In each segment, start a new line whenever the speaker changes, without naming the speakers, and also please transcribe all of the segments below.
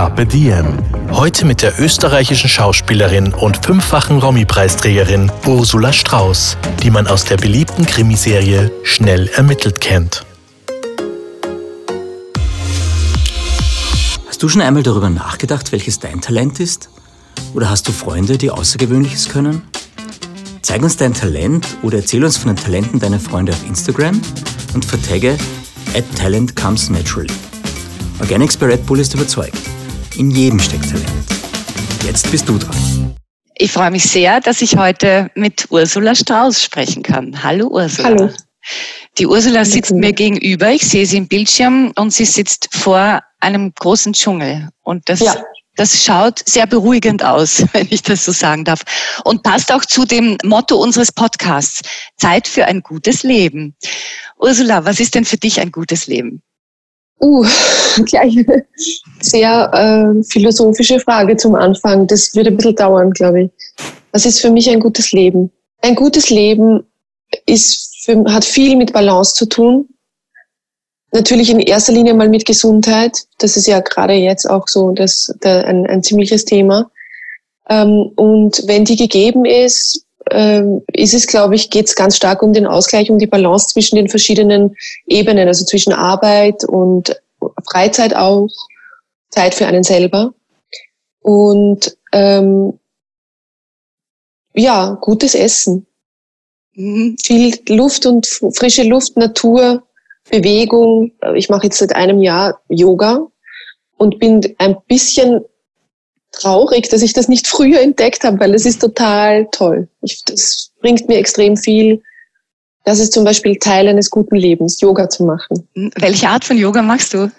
Carpe Diem. Heute mit der österreichischen Schauspielerin und fünffachen Romy-Preisträgerin Ursula Strauß, die man aus der beliebten Krimiserie Schnell ermittelt kennt.
Hast du schon einmal darüber nachgedacht, welches dein Talent ist? Oder hast du Freunde, die Außergewöhnliches können? Zeig uns dein Talent oder erzähl uns von den Talenten deiner Freunde auf Instagram und vertagge at Talent Comes Naturally. Organics bei Red Bull ist überzeugt. In jedem steckt Talent. Jetzt bist du dran.
Ich freue mich sehr, dass ich heute mit Ursula Strauß sprechen kann. Hallo Ursula.
Hallo.
Die Ursula sitzt mir gegenüber, ich sehe sie im Bildschirm und sie sitzt vor einem großen Dschungel. Und das,
Ja.
das schaut sehr beruhigend aus, wenn ich das so sagen darf. Und passt auch zu dem Motto unseres Podcasts. Zeit für ein gutes Leben. Ursula, was ist denn für dich ein gutes Leben?
Uh, gleich eine sehr äh, philosophische Frage zum Anfang. Das wird ein bisschen dauern, glaube ich. Was ist für mich ein gutes Leben? Ein gutes Leben ist für, hat viel mit Balance zu tun. Natürlich in erster Linie mal mit Gesundheit. Das ist ja gerade jetzt auch so das, der, ein, ein ziemliches Thema. Ähm, und wenn die gegeben ist, ist es, glaube ich, geht es ganz stark um den Ausgleich, um die Balance zwischen den verschiedenen Ebenen, also zwischen Arbeit und Freizeit auch, Zeit für einen selber. Und ähm, ja, gutes Essen,
Mhm.
viel Luft und frische Luft, Natur, Bewegung. Ich mache jetzt seit einem Jahr Yoga und bin ein bisschen traurig, dass ich das nicht früher entdeckt habe, weil es ist total toll. Ich, das bringt mir extrem viel. Das ist zum Beispiel Teil eines guten Lebens, Yoga zu machen.
Welche Art von Yoga machst du?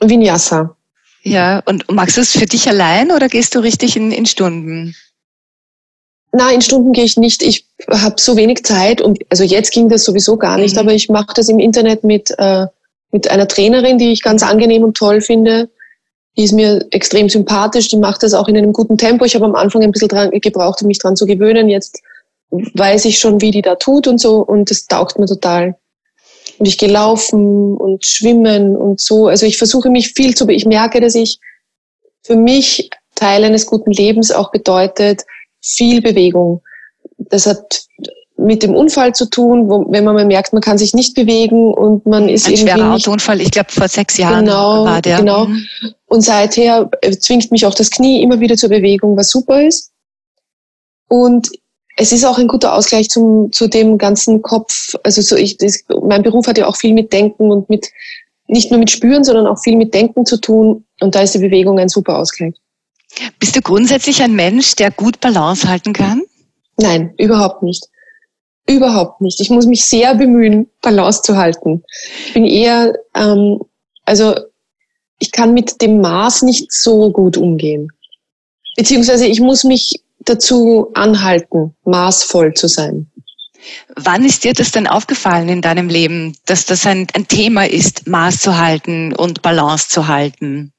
Vinyasa.
Ja, und machst du es für dich allein oder gehst du richtig in, in Stunden?
Na, in Stunden gehe ich nicht. Ich habe so wenig Zeit und also jetzt ging das sowieso gar nicht,
Mhm.
aber ich mache das im Internet mit, äh, mit einer Trainerin, die ich ganz angenehm und toll finde. Die ist mir extrem sympathisch, die macht das auch in einem guten Tempo. Ich habe am Anfang ein bisschen dran gebraucht, um mich dran zu gewöhnen. Jetzt weiß ich schon, wie die da tut und so und das taugt mir total. Und ich gehe laufen und schwimmen und so. Also ich versuche mich viel zu, ich merke, dass ich für mich Teil eines guten Lebens auch bedeutet, viel Bewegung. Das hat mit dem Unfall zu tun, wo, wenn man mal merkt, man kann sich nicht bewegen und man ist
Ein
irgendwie
schwerer Autounfall, ich glaube vor sechs Jahren
Genau,
war der.
genau. Und seither äh, zwingt mich auch das Knie immer wieder zur Bewegung, was super ist. Und es ist auch ein guter Ausgleich zum, zu dem ganzen Kopf. Also so ich, das, mein Beruf hat ja auch viel mit Denken und mit, nicht nur mit Spüren, sondern auch viel mit Denken zu tun. Und da ist die Bewegung ein super Ausgleich.
Bist du grundsätzlich ein Mensch, der gut Balance halten kann?
Nein, überhaupt nicht. Überhaupt nicht. Ich muss mich sehr bemühen, Balance zu halten. Ich bin eher, ähm, also ich kann mit dem Maß nicht so gut umgehen. Beziehungsweise ich muss mich dazu anhalten, maßvoll zu sein.
Wann ist dir das denn aufgefallen in deinem Leben, dass das ein, ein Thema ist, Maß zu halten und Balance zu halten?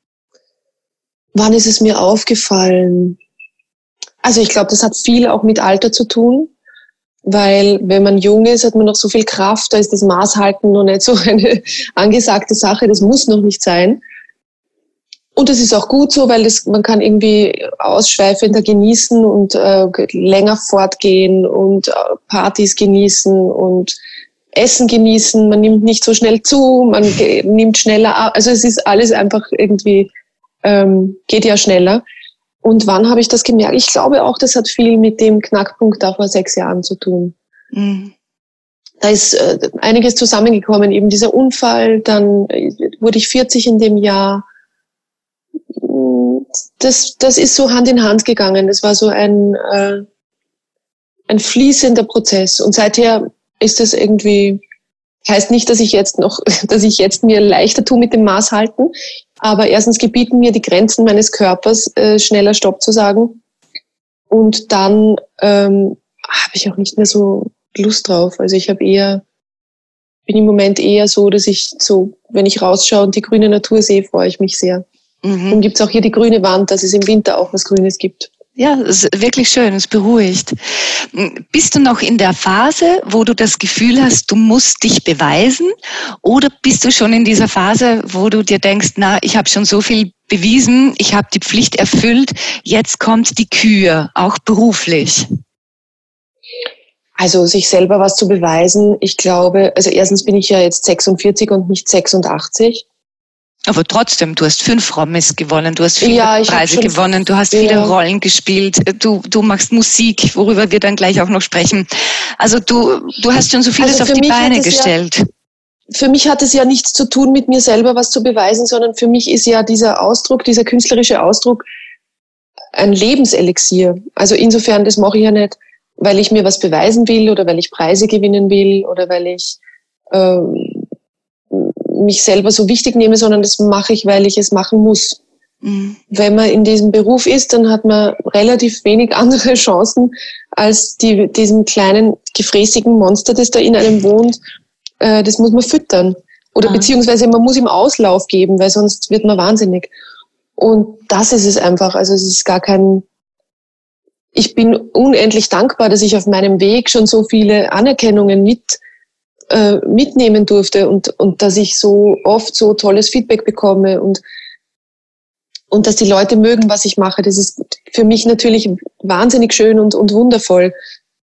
Wann ist es mir aufgefallen? Also ich glaube, das hat viel auch mit Alter zu tun, weil wenn man jung ist, hat man noch so viel Kraft, da ist das Maßhalten noch nicht so eine angesagte Sache, das muss noch nicht sein. Und das ist auch gut so, weil das, man kann irgendwie ausschweifender genießen und äh, länger fortgehen und äh, Partys genießen und Essen genießen. Man nimmt nicht so schnell zu, man nimmt schneller ab. Also es ist alles einfach irgendwie ähm, geht ja schneller. Und wann habe ich das gemerkt? Ich glaube auch, das hat viel mit dem Knackpunkt da vor sechs Jahren zu tun.
Mhm.
Da ist äh, einiges zusammengekommen, eben dieser Unfall, dann äh, wurde ich 40 in dem Jahr. Das, das ist so Hand in Hand gegangen. Das war so ein, äh, ein fließender Prozess. Und seither ist das irgendwie, heißt nicht, dass ich jetzt noch, dass ich jetzt mir leichter tue mit dem Maß halten, Aber erstens gebieten mir die Grenzen meines Körpers, äh, schneller Stopp zu sagen. Und dann ähm, habe ich auch nicht mehr so Lust drauf. Also ich habe eher, bin im Moment eher so, dass ich so, wenn ich rausschaue und die grüne Natur sehe, freue ich mich sehr. Mhm. Und gibt es auch hier die grüne Wand, dass es im Winter auch was Grünes gibt.
Ja, es ist wirklich schön, es beruhigt. Bist du noch in der Phase, wo du das Gefühl hast, du musst dich beweisen? Oder bist du schon in dieser Phase, wo du dir denkst, na, ich habe schon so viel bewiesen, ich habe die Pflicht erfüllt, jetzt kommt die Kür, auch beruflich?
Also sich selber was zu beweisen, ich glaube, also erstens bin ich ja jetzt 46 und nicht 86.
Aber trotzdem, du hast fünf Rommes gewonnen, du hast viele ja, Preise gewonnen, du hast viele ja. Rollen gespielt, du, du machst Musik, worüber wir dann gleich auch noch sprechen. Also du, du hast schon so vieles also auf die Beine gestellt.
Ja, für mich hat es ja nichts zu tun, mit mir selber was zu beweisen, sondern für mich ist ja dieser Ausdruck, dieser künstlerische Ausdruck ein Lebenselixier. Also insofern, das mache ich ja nicht, weil ich mir was beweisen will oder weil ich Preise gewinnen will oder weil ich ähm, mich selber so wichtig nehme, sondern das mache ich, weil ich es machen muss. Mhm. Wenn man in diesem Beruf ist, dann hat man relativ wenig andere Chancen als die, diesem kleinen gefräßigen Monster, das da in einem wohnt. Äh, das muss man füttern. Oder ah. beziehungsweise man muss ihm Auslauf geben, weil sonst wird man wahnsinnig. Und das ist es einfach. Also es ist gar kein, ich bin unendlich dankbar, dass ich auf meinem Weg schon so viele Anerkennungen mit äh, mitnehmen durfte und, und dass ich so oft so tolles Feedback bekomme und, und dass die Leute mögen, was ich mache. Das ist für mich natürlich wahnsinnig schön und, und wundervoll.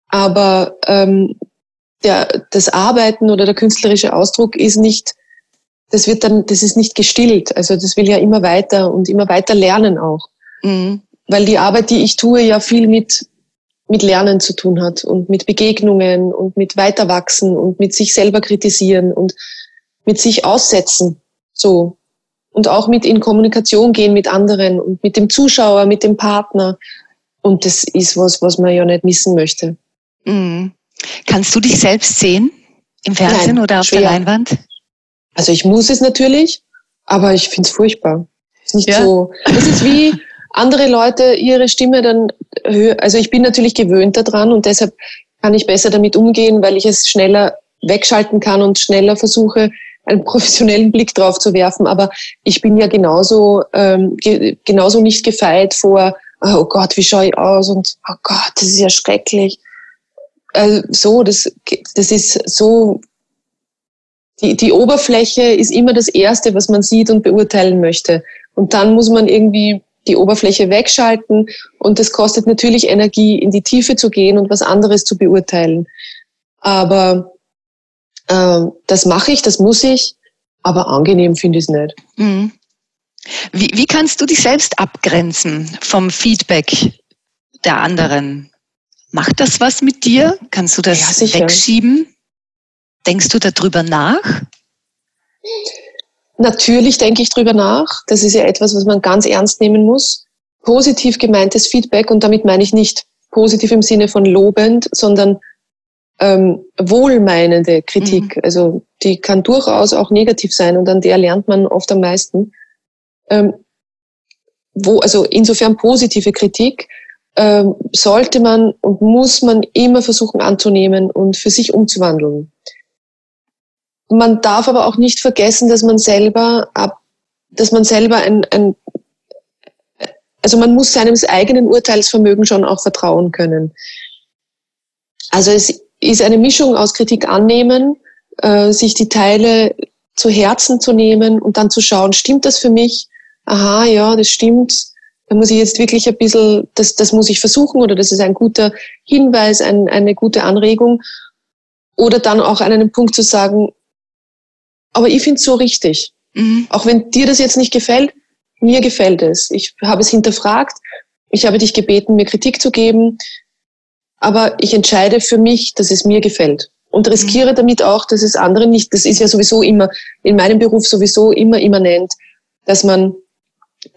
Aber ähm, der, das Arbeiten oder der künstlerische Ausdruck ist nicht, das wird dann, das ist nicht gestillt. Also das will ja immer weiter und immer weiter lernen auch. Mhm. Weil die Arbeit, die ich tue, ja viel mit mit Lernen zu tun hat und mit Begegnungen und mit Weiterwachsen und mit sich selber kritisieren und mit sich aussetzen. So. Und auch mit in Kommunikation gehen mit anderen und mit dem Zuschauer, mit dem Partner. Und das ist was, was man ja nicht missen möchte.
Mhm. Kannst du dich selbst sehen? Im Fernsehen Nein, oder auf schwer. der Leinwand?
Also ich muss es natürlich, aber ich finde es furchtbar. ist nicht ja. so. Das ist wie, andere Leute ihre Stimme dann hören. Also ich bin natürlich gewöhnt daran und deshalb kann ich besser damit umgehen, weil ich es schneller wegschalten kann und schneller versuche, einen professionellen Blick drauf zu werfen. Aber ich bin ja genauso, ähm, ge genauso nicht gefeit vor, oh Gott, wie schaue ich aus und oh Gott, das ist ja schrecklich. Also so, das, das ist so, die, die Oberfläche ist immer das Erste, was man sieht und beurteilen möchte. Und dann muss man irgendwie die Oberfläche wegschalten und das kostet natürlich Energie, in die Tiefe zu gehen und was anderes zu beurteilen. Aber äh, das mache ich, das muss ich, aber angenehm finde ich es nicht. Mhm.
Wie, wie kannst du dich selbst abgrenzen vom Feedback der anderen? Macht das was mit dir? Kannst du das ja, wegschieben? Denkst du darüber nach?
Natürlich denke ich drüber nach. Das ist ja etwas, was man ganz ernst nehmen muss. Positiv gemeintes Feedback, und damit meine ich nicht positiv im Sinne von lobend, sondern ähm, wohlmeinende Kritik. Mhm. Also die kann durchaus auch negativ sein und an der lernt man oft am meisten. Ähm, wo, also insofern positive Kritik ähm, sollte man und muss man immer versuchen anzunehmen und für sich umzuwandeln. Man darf aber auch nicht vergessen, dass man selber ab, dass man selber ein, ein also man muss seinem eigenen Urteilsvermögen schon auch vertrauen können. Also es ist eine Mischung aus Kritik annehmen, äh, sich die Teile zu Herzen zu nehmen und dann zu schauen, stimmt das für mich? Aha, ja, das stimmt. Da muss ich jetzt wirklich ein bisschen, das, das muss ich versuchen oder das ist ein guter Hinweis, ein, eine gute Anregung. Oder dann auch an einem Punkt zu sagen, aber ich finde es so richtig. Mhm. Auch wenn dir das jetzt nicht gefällt, mir gefällt es. Ich habe es hinterfragt. Ich habe dich gebeten, mir Kritik zu geben. Aber ich entscheide für mich, dass es mir gefällt. Und riskiere mhm. damit auch, dass es anderen nicht, das ist ja sowieso immer, in meinem Beruf sowieso immer immanent, dass man,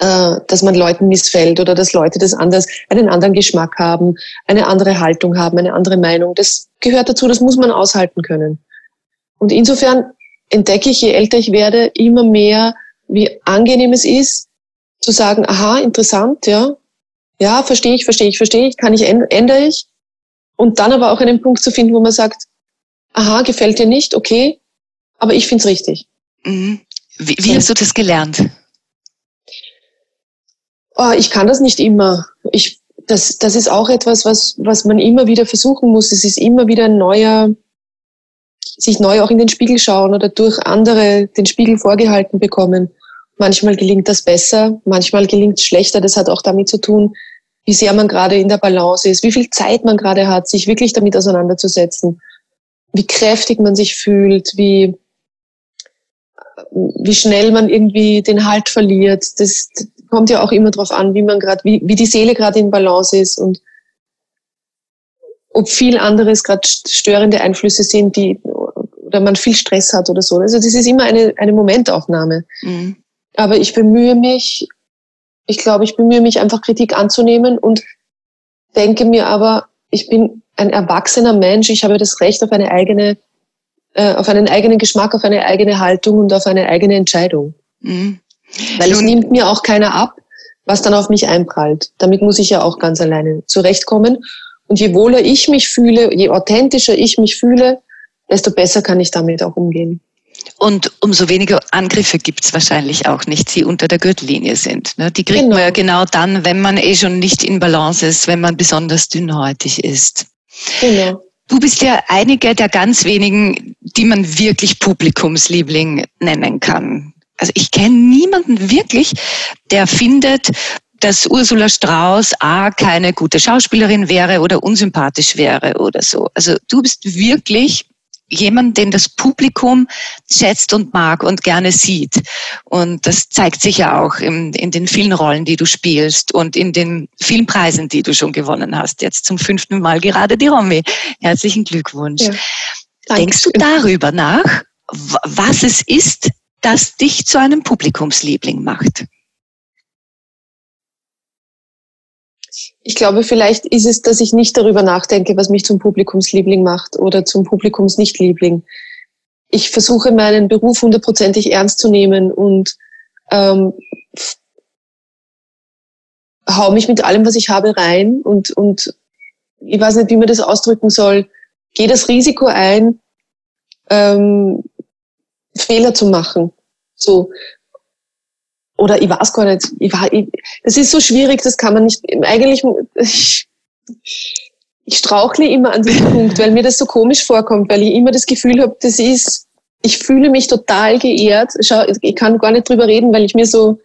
äh, dass man Leuten missfällt oder dass Leute das anders, einen anderen Geschmack haben, eine andere Haltung haben, eine andere Meinung. Das gehört dazu, das muss man aushalten können. Und insofern entdecke ich, je älter ich werde, immer mehr, wie Angenehmes ist, zu sagen, aha, interessant, ja, ja, verstehe ich, verstehe ich, verstehe ich, kann ich, ändere ich. Und dann aber auch einen Punkt zu finden, wo man sagt, aha, gefällt dir nicht, okay, aber ich finde es richtig.
Mhm. Wie, wie hast du das gelernt?
Oh, ich kann das nicht immer. Ich, das, das ist auch etwas, was, was man immer wieder versuchen muss. Es ist immer wieder ein neuer, sich neu auch in den Spiegel schauen oder durch andere den Spiegel vorgehalten bekommen. Manchmal gelingt das besser, manchmal gelingt es schlechter. Das hat auch damit zu tun, wie sehr man gerade in der Balance ist, wie viel Zeit man gerade hat, sich wirklich damit auseinanderzusetzen, wie kräftig man sich fühlt, wie, wie schnell man irgendwie den Halt verliert. Das kommt ja auch immer darauf an, wie man gerade, wie, wie die Seele gerade in Balance ist und ob viel anderes gerade störende Einflüsse sind, die oder man viel Stress hat oder so. Also das ist immer eine, eine Momentaufnahme. Mhm. Aber ich bemühe mich, ich glaube, ich bemühe mich einfach Kritik anzunehmen und denke mir aber, ich bin ein erwachsener Mensch, ich habe das Recht auf eine eigene äh, auf einen eigenen Geschmack, auf eine eigene Haltung und auf eine eigene Entscheidung. Mhm. Weil es nimmt mir auch keiner ab, was dann auf mich einprallt. Damit muss ich ja auch ganz alleine zurechtkommen. Und je wohler ich mich fühle, je authentischer ich mich fühle, desto besser kann ich damit auch umgehen.
Und umso weniger Angriffe gibt es wahrscheinlich auch nicht, die unter der Gürtellinie sind. Ne? Die kriegt genau. man ja genau dann, wenn man eh schon nicht in Balance ist, wenn man besonders dünnhäutig ist. Genau. Du bist ja einige der ganz wenigen, die man wirklich Publikumsliebling nennen kann. Also ich kenne niemanden wirklich, der findet, dass Ursula Strauß A keine gute Schauspielerin wäre oder unsympathisch wäre oder so. Also du bist wirklich jemand, den das Publikum schätzt und mag und gerne sieht. Und das zeigt sich ja auch in, in den vielen Rollen, die du spielst und in den vielen Preisen, die du schon gewonnen hast. Jetzt zum fünften Mal gerade die Romy. Herzlichen Glückwunsch. Ja, Denkst du darüber nach, was es ist, das dich zu einem Publikumsliebling macht?
Ich glaube, vielleicht ist es, dass ich nicht darüber nachdenke, was mich zum Publikumsliebling macht oder zum Publikumsnichtliebling. Ich versuche meinen Beruf hundertprozentig ernst zu nehmen und ähm, hau mich mit allem, was ich habe, rein und, und ich weiß nicht, wie man das ausdrücken soll, gehe das Risiko ein, ähm, Fehler zu machen. So oder ich weiß gar nicht, ich war, ich, das ist so schwierig, das kann man nicht, eigentlich, ich, ich strauchle immer an diesem Punkt, weil mir das so komisch vorkommt, weil ich immer das Gefühl habe, das ist, ich fühle mich total geehrt. Schau, ich kann gar nicht drüber reden, weil ich mir so,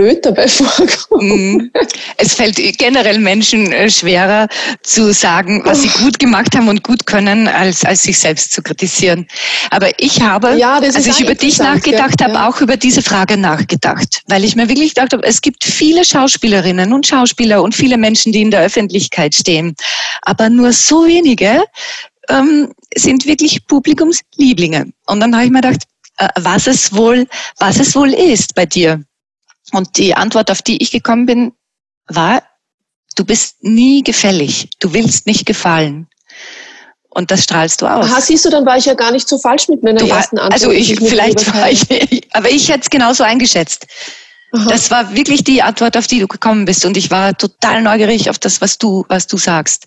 blöd dabei vorkommen.
Mhm. Es fällt generell Menschen äh, schwerer zu sagen, was sie gut gemacht haben und gut können, als, als sich selbst zu kritisieren. Aber ich habe, ja, als ich über dich nachgedacht ja. habe, auch über diese Frage nachgedacht, weil ich mir wirklich gedacht habe, es gibt viele Schauspielerinnen und Schauspieler und viele Menschen, die in der Öffentlichkeit stehen, aber nur so wenige ähm, sind wirklich Publikumslieblinge. Und dann habe ich mir gedacht, äh, was es wohl, was es wohl ist bei dir. Und die Antwort, auf die ich gekommen bin, war, du bist nie gefällig. Du willst nicht gefallen. Und das strahlst du aus.
Aha, siehst du, dann war ich ja gar nicht so falsch mit meiner war, ersten Antwort.
Also ich, vielleicht war ich, aber ich hätte es genauso eingeschätzt. Aha. Das war wirklich die Antwort, auf die du gekommen bist. Und ich war total neugierig auf das, was du, was du sagst.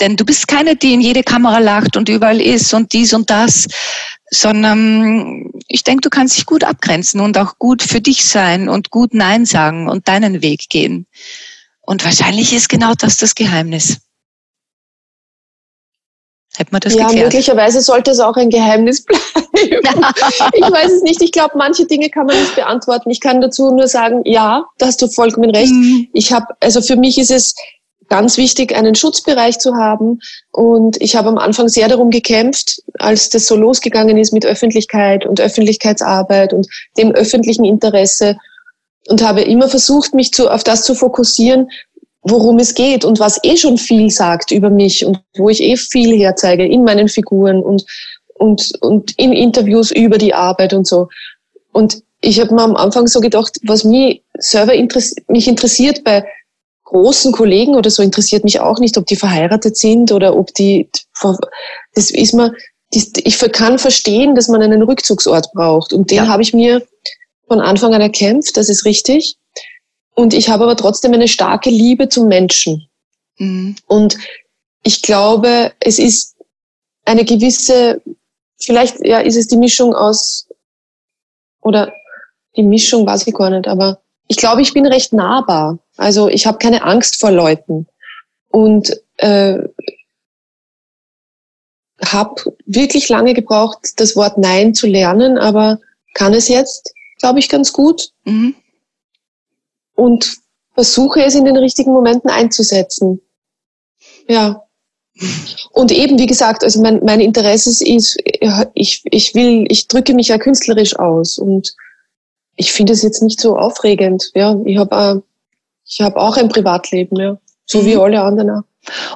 Denn du bist keine, die in jede Kamera lacht und überall ist und dies und das, sondern ich denke, du kannst dich gut abgrenzen und auch gut für dich sein und gut Nein sagen und deinen Weg gehen. Und wahrscheinlich ist genau das das Geheimnis.
Hätte man das ja, geklärt? möglicherweise sollte es auch ein Geheimnis bleiben. ich weiß es nicht. Ich glaube, manche Dinge kann man nicht beantworten. Ich kann dazu nur sagen, ja, da hast du vollkommen recht. Mhm. Ich habe, also für mich ist es ganz wichtig, einen Schutzbereich zu haben. Und ich habe am Anfang sehr darum gekämpft, als das so losgegangen ist mit Öffentlichkeit und Öffentlichkeitsarbeit und dem öffentlichen Interesse und habe immer versucht, mich zu, auf das zu fokussieren, worum es geht und was eh schon viel sagt über mich und wo ich eh viel herzeige in meinen Figuren und, und, und in Interviews über die Arbeit und so. Und ich habe mir am Anfang so gedacht, was mich selber interess mich interessiert bei großen Kollegen oder so interessiert mich auch nicht, ob die verheiratet sind oder ob die, das ist mir, ich kann verstehen, dass man einen Rückzugsort braucht. Und den ja. habe ich mir von Anfang an erkämpft, das ist richtig. Und ich habe aber trotzdem eine starke Liebe zum Menschen. Mhm. Und ich glaube, es ist eine gewisse, vielleicht ja, ist es die Mischung aus, oder die Mischung weiß ich gar nicht, aber ich glaube, ich bin recht nahbar. Also ich habe keine Angst vor Leuten. Und äh, habe wirklich lange gebraucht, das Wort Nein zu lernen, aber kann es jetzt, glaube ich, ganz gut. Mhm. Und versuche es in den richtigen Momenten einzusetzen. Ja. Und eben, wie gesagt, also mein, mein Interesse ist, ich, ich will, ich drücke mich ja künstlerisch aus und ich finde es jetzt nicht so aufregend. Ja, ich habe ich hab auch ein Privatleben, ja, so mhm. wie alle anderen auch.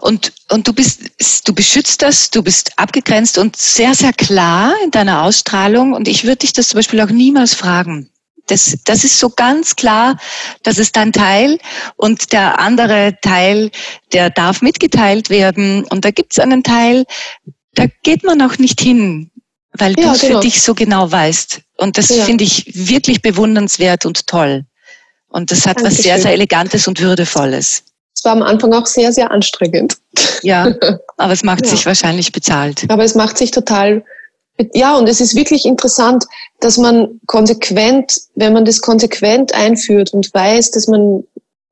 Und, und du bist, du beschützt das, du bist abgegrenzt und sehr, sehr klar in deiner Ausstrahlung. Und ich würde dich das zum Beispiel auch niemals fragen. Das, das ist so ganz klar, das ist dein Teil und der andere Teil, der darf mitgeteilt werden. Und da gibt es einen Teil, da geht man auch nicht hin, weil ja, du es genau. für dich so genau weißt. Und das ja. finde ich wirklich bewundernswert und toll. Und das hat Dankeschön. was sehr, sehr Elegantes und Würdevolles.
Es war am Anfang auch sehr, sehr anstrengend.
Ja, aber es macht ja. sich wahrscheinlich bezahlt.
Aber es macht sich total, ja, und es ist wirklich interessant, dass man konsequent, wenn man das konsequent einführt und weiß, dass man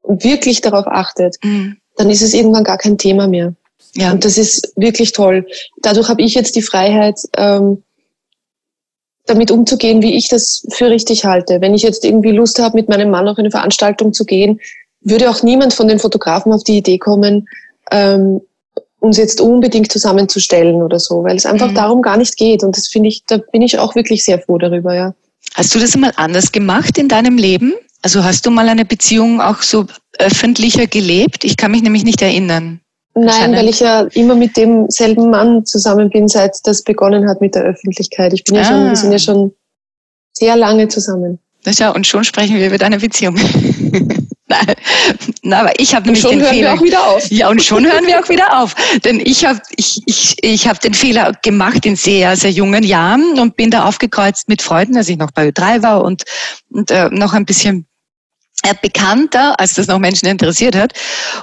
wirklich darauf achtet, mhm. dann ist es irgendwann gar kein Thema mehr. Ja. Und das ist wirklich toll. Dadurch habe ich jetzt die Freiheit, ähm, damit umzugehen, wie ich das für richtig halte. Wenn ich jetzt irgendwie Lust habe, mit meinem Mann auf eine Veranstaltung zu gehen, würde auch niemand von den Fotografen auf die Idee kommen, ähm, uns jetzt unbedingt zusammenzustellen oder so, weil es einfach mhm. darum gar nicht geht. Und das finde ich, da bin ich auch wirklich sehr froh darüber, ja.
Hast du das mal anders gemacht in deinem Leben? Also hast du mal eine Beziehung auch so öffentlicher gelebt? Ich kann mich nämlich nicht erinnern.
Nein, weil ich ja immer mit demselben Mann zusammen bin, seit das begonnen hat mit der Öffentlichkeit. Ich bin ja ah. schon, wir sind ja schon sehr lange zusammen.
Das ja, und schon sprechen wir über deine Beziehung. Nein, na, aber ich habe nämlich
den
hören
Fehler. Wir auch wieder auf.
Ja, und schon hören wir auch wieder auf. Denn ich habe ich, ich, ich hab den Fehler gemacht in sehr, sehr jungen Jahren und bin da aufgekreuzt mit Freunden, als ich noch bei Ö3 war und, und äh, noch ein bisschen äh, bekannter, als das noch Menschen interessiert hat.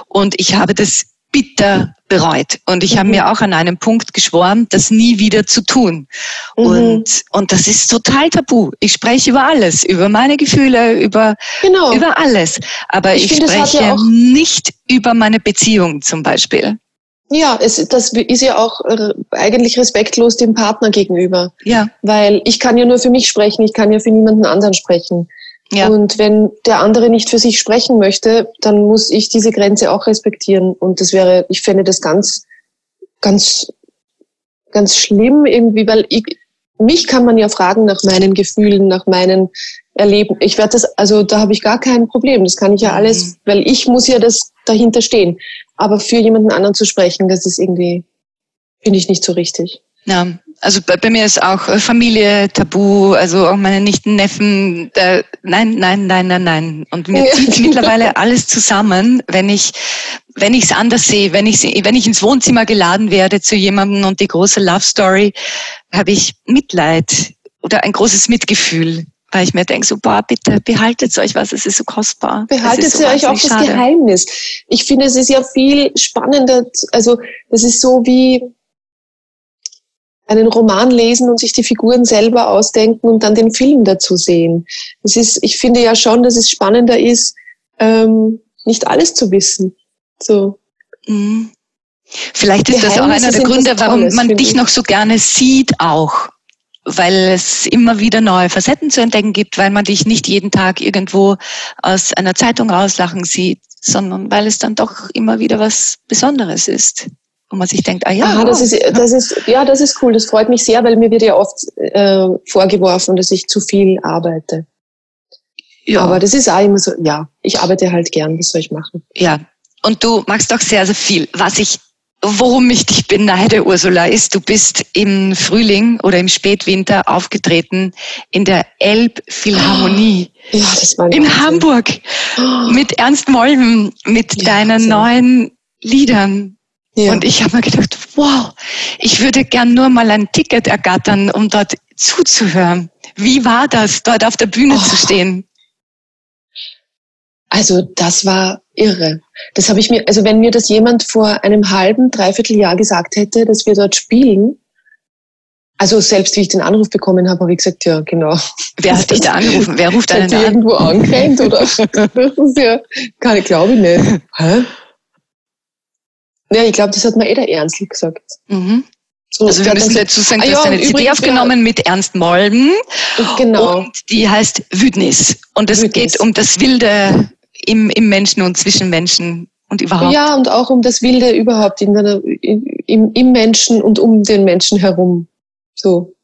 Und ich habe das bitter bereut. Und ich mhm. habe mir auch an einem Punkt geschworen, das nie wieder zu tun. Mhm. Und, und das ist total tabu. Ich spreche über alles, über meine Gefühle, über, genau. über alles. Aber ich, ich finde, spreche ja nicht über meine Beziehung zum Beispiel.
Ja, es, das ist ja auch äh, eigentlich respektlos dem Partner gegenüber. Ja. Weil ich kann ja nur für mich sprechen, ich kann ja für niemanden anderen sprechen. Ja. Und wenn der andere nicht für sich sprechen möchte, dann muss ich diese Grenze auch respektieren. Und das wäre, ich fände das ganz, ganz, ganz schlimm irgendwie, weil ich, mich kann man ja fragen nach meinen Gefühlen, nach meinen Erleben. Ich werde das, also da habe ich gar kein Problem. Das kann ich ja alles, mhm. weil ich muss ja das dahinter stehen. Aber für jemanden anderen zu sprechen, das ist irgendwie, finde ich nicht so richtig.
Ja, also bei, bei, mir ist auch äh, Familie tabu, also auch meine Nichten, Neffen, äh, nein, nein, nein, nein, nein. Und mir zieht mittlerweile alles zusammen, wenn ich wenn ich es anders sehe, wenn ich wenn ich ins Wohnzimmer geladen werde zu jemandem und die große Love Story, habe ich Mitleid oder ein großes Mitgefühl, weil ich mir denke, so boah, bitte behaltet euch was, es ist so kostbar.
Behaltet
so
euch auch das schade. Geheimnis. Ich finde, es ist ja viel spannender, also das ist so wie einen Roman lesen und sich die Figuren selber ausdenken und dann den Film dazu sehen. Es ist, ich finde ja schon, dass es spannender ist, ähm, nicht alles zu wissen. So.
Mhm. Vielleicht ist das auch einer der Gründe, warum man dich noch so gerne sieht auch. Weil es immer wieder neue Facetten zu entdecken gibt, weil man dich nicht jeden Tag irgendwo aus einer Zeitung rauslachen sieht, sondern weil es dann doch immer wieder was Besonderes ist wo man sich denkt, ah ja.
Aha, das ist, das ist, ja, das ist cool. Das freut mich sehr, weil mir wird ja oft äh, vorgeworfen, dass ich zu viel arbeite. Ja. Aber das ist auch immer so, ja, ich arbeite halt gern, was soll ich machen?
Ja. Und du machst auch sehr, sehr viel. Was ich, worum ich dich beneide, Ursula, ist, du bist im Frühling oder im Spätwinter aufgetreten in der Elbphilharmonie. Ja, das war in Wahnsinn. Hamburg. Mit Ernst Molven, mit ja, deinen Wahnsinn. neuen Liedern. Ja. Und ich habe mir gedacht, wow, ich würde gern nur mal ein Ticket ergattern, um dort zuzuhören. Wie war das, dort auf der Bühne oh. zu stehen?
Also das war irre. Das habe ich mir, also wenn mir das jemand vor einem halben, dreiviertel Jahr gesagt hätte, dass wir dort spielen, also selbst wie ich den Anruf bekommen habe, habe ich gesagt, ja, genau.
Wer hat dich da angerufen? Wer ruft einen da
an? irgendwo angerannt oder? das ist ja, kann ich glaube ich nicht. Hä? Ja, ich glaube, das hat mir eh der Ernstl gesagt.
Mhm. So, also wir müssen dazu sagen, ah, du hast eine CD aufgenommen ja. mit Ernst Molden.
Genau.
Und die heißt Wüdnis. Und es geht um das Wilde im, im Menschen und zwischen Menschen und überhaupt.
Ja, und auch um das Wilde überhaupt in der, im, im Menschen und um den Menschen herum. So.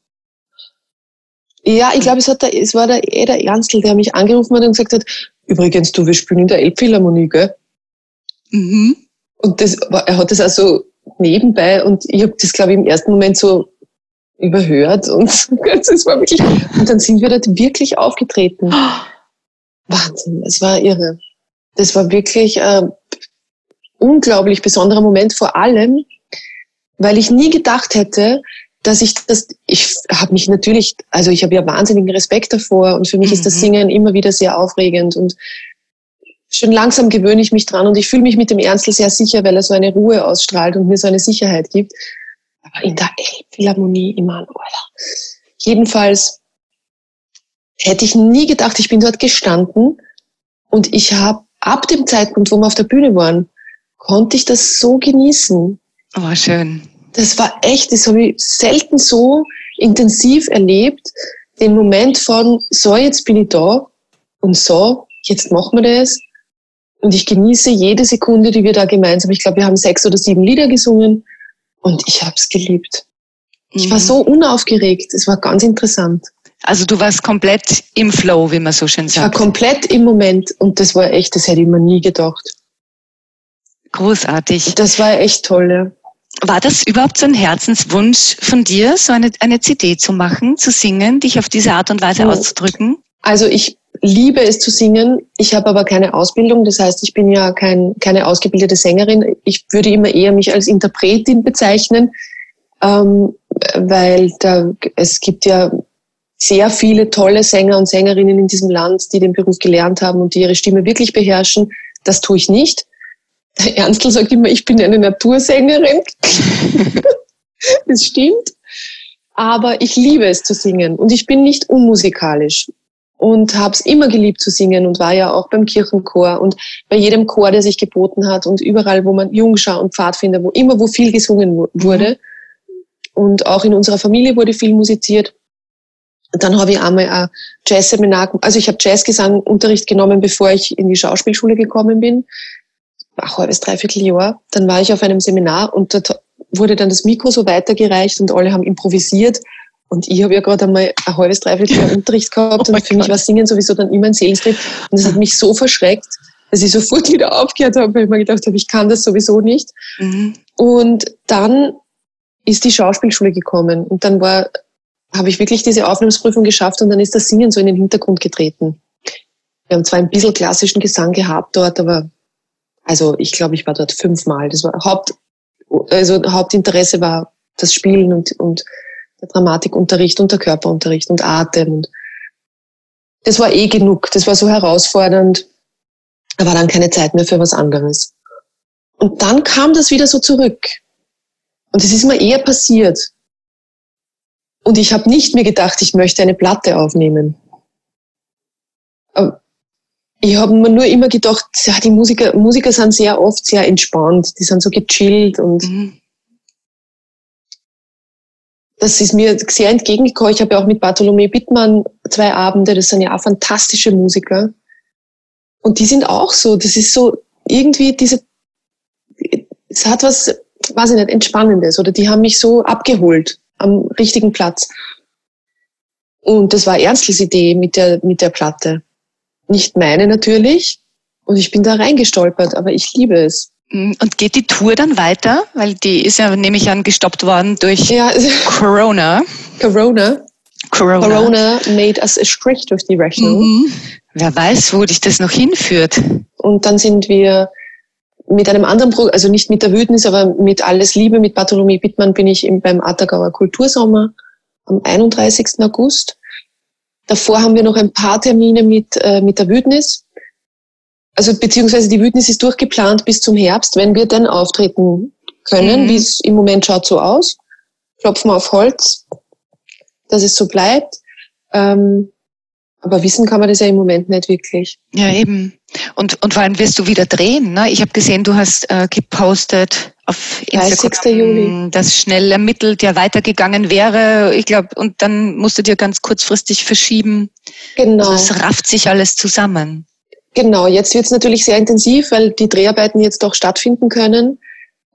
Ja, ich glaube, es, hat der, es war der, eh der Ernstl, der mich angerufen hat und gesagt hat, übrigens, du, wir spielen in der Elbphilharmonie, gell?
Mhm.
Und das, er hat das also nebenbei und ich habe das, glaube ich, im ersten Moment so überhört und das war wirklich, und dann sind wir dort wirklich aufgetreten. Wahnsinn, es war irre. Das war wirklich ein unglaublich besonderer Moment, vor allem, weil ich nie gedacht hätte, dass ich das, ich habe mich natürlich, also ich habe ja wahnsinnigen Respekt davor und für mich mhm. ist das mhm. Singen immer wieder sehr aufregend und schon langsam gewöhne ich mich dran und ich fühle mich mit dem Ernstl sehr sicher, weil er so eine Ruhe ausstrahlt und mir so eine Sicherheit gibt. Aber in der Elbphilharmonie immer ein Alter. Jedenfalls hätte ich nie gedacht, ich bin dort gestanden und ich habe ab dem Zeitpunkt, wo wir auf der Bühne waren, konnte ich das so genießen.
Oh, schön.
Das war echt, das habe ich selten so intensiv erlebt. Den Moment von, so, jetzt bin ich da und so, jetzt machen wir das und ich genieße jede Sekunde, die wir da gemeinsam, ich glaube, wir haben sechs oder sieben Lieder gesungen und ich habe es geliebt. Ich war mhm. so unaufgeregt. Es war ganz interessant.
Also du warst komplett im Flow, wie man so schön sagt.
Ich war komplett im Moment und das war echt, das hätte ich mir nie gedacht.
Großartig.
Das war echt toll,
ja. War das überhaupt so ein Herzenswunsch von dir, so eine, eine CD zu machen, zu singen, dich auf diese Art und Weise auszudrücken?
Also ich liebe es zu singen. Ich habe aber keine Ausbildung. Das heißt, ich bin ja kein, keine ausgebildete Sängerin. Ich würde immer eher mich als Interpretin bezeichnen, ähm, weil da, es gibt ja sehr viele tolle Sänger und Sängerinnen in diesem Land, die den Beruf gelernt haben und die ihre Stimme wirklich beherrschen. Das tue ich nicht. Der Ernstl sagt immer, ich bin eine Natursängerin. das stimmt. Aber ich liebe es zu singen und ich bin nicht unmusikalisch und habe es immer geliebt zu singen und war ja auch beim Kirchenchor und bei jedem Chor, der sich geboten hat und überall, wo man Jungschau und Pfadfinder, wo immer wo viel gesungen wurde. Mhm. Und auch in unserer Familie wurde viel musiziert. Dann habe ich einmal ein Jazz-Seminar, also ich habe Jazzgesangunterricht genommen, bevor ich in die Schauspielschule gekommen bin. Ein halbes, dreiviertel Jahr. Dann war ich auf einem Seminar und dort wurde dann das Mikro so weitergereicht und alle haben improvisiert und ich habe ja gerade einmal ein halbes, dreiviertel Jahr Unterricht gehabt oh und für mich war Singen sowieso dann immer ein Seelenstrip. Und das hat mich so verschreckt, dass ich sofort wieder aufgehört habe, weil ich mir gedacht habe, ich kann das sowieso nicht. Mhm. Und dann ist die Schauspielschule gekommen und dann war, habe ich wirklich diese Aufnahmsprüfung geschafft und dann ist das Singen so in den Hintergrund getreten. Wir haben zwar ein bisschen klassischen Gesang gehabt dort, aber also ich glaube, ich war dort fünfmal. Das war Haupt, also Hauptinteresse war das Spielen und, und der Dramatikunterricht und der Körperunterricht und Atem. Und das war eh genug. Das war so herausfordernd. Da war dann keine Zeit mehr für was anderes. Und dann kam das wieder so zurück. Und es ist mir eher passiert. Und ich habe nicht mehr gedacht, ich möchte eine Platte aufnehmen. Ich habe mir nur immer gedacht, ja, die Musiker, Musiker sind sehr oft sehr entspannt, die sind so gechillt und mhm das ist mir sehr entgegengekommen. Ich habe ja auch mit Bartholomew Bittmann zwei Abende, das sind ja auch fantastische Musiker. Und die sind auch so, das ist so irgendwie diese, es hat was, weiß ich nicht, Entspannendes oder die haben mich so abgeholt am richtigen Platz. Und das war Ernstls Idee mit der, mit der Platte. Nicht meine natürlich. Und ich bin da reingestolpert, aber ich liebe es.
Mm, und geht die Tour dann weiter? Weil die ist ja, nehme ich an, gestoppt worden durch ja. Corona.
Corona. Corona. Corona made us a Strich durch die Rechnung.
Mhm. Wer weiß, wo dich das noch hinführt.
Und dann sind wir mit einem anderen, Pro also nicht mit der Wütnis, aber mit Alles Liebe, mit Bartholomew Bittmann bin ich beim Attergauer Kultursommer am 31. August. Davor haben wir noch ein paar Termine mit, äh, mit der Wütnis. Also beziehungsweise die Wütnis ist durchgeplant bis zum Herbst, wenn wir dann auftreten können, mhm. wie es im Moment schaut so aus. Klopfen auf Holz, dass es so bleibt. Ähm, aber wissen kann man das ja im Moment nicht wirklich.
Ja, eben. Und, und vor allem wirst du wieder drehen. Ne? Ich habe gesehen, du hast äh, gepostet auf Instagram, Juli. dass schnell ermittelt ja weitergegangen wäre. Ich glaube, und dann musst du dir ganz kurzfristig verschieben. Genau. Also es rafft sich alles zusammen.
Genau, jetzt wird es natürlich sehr intensiv, weil die Dreharbeiten jetzt doch stattfinden können.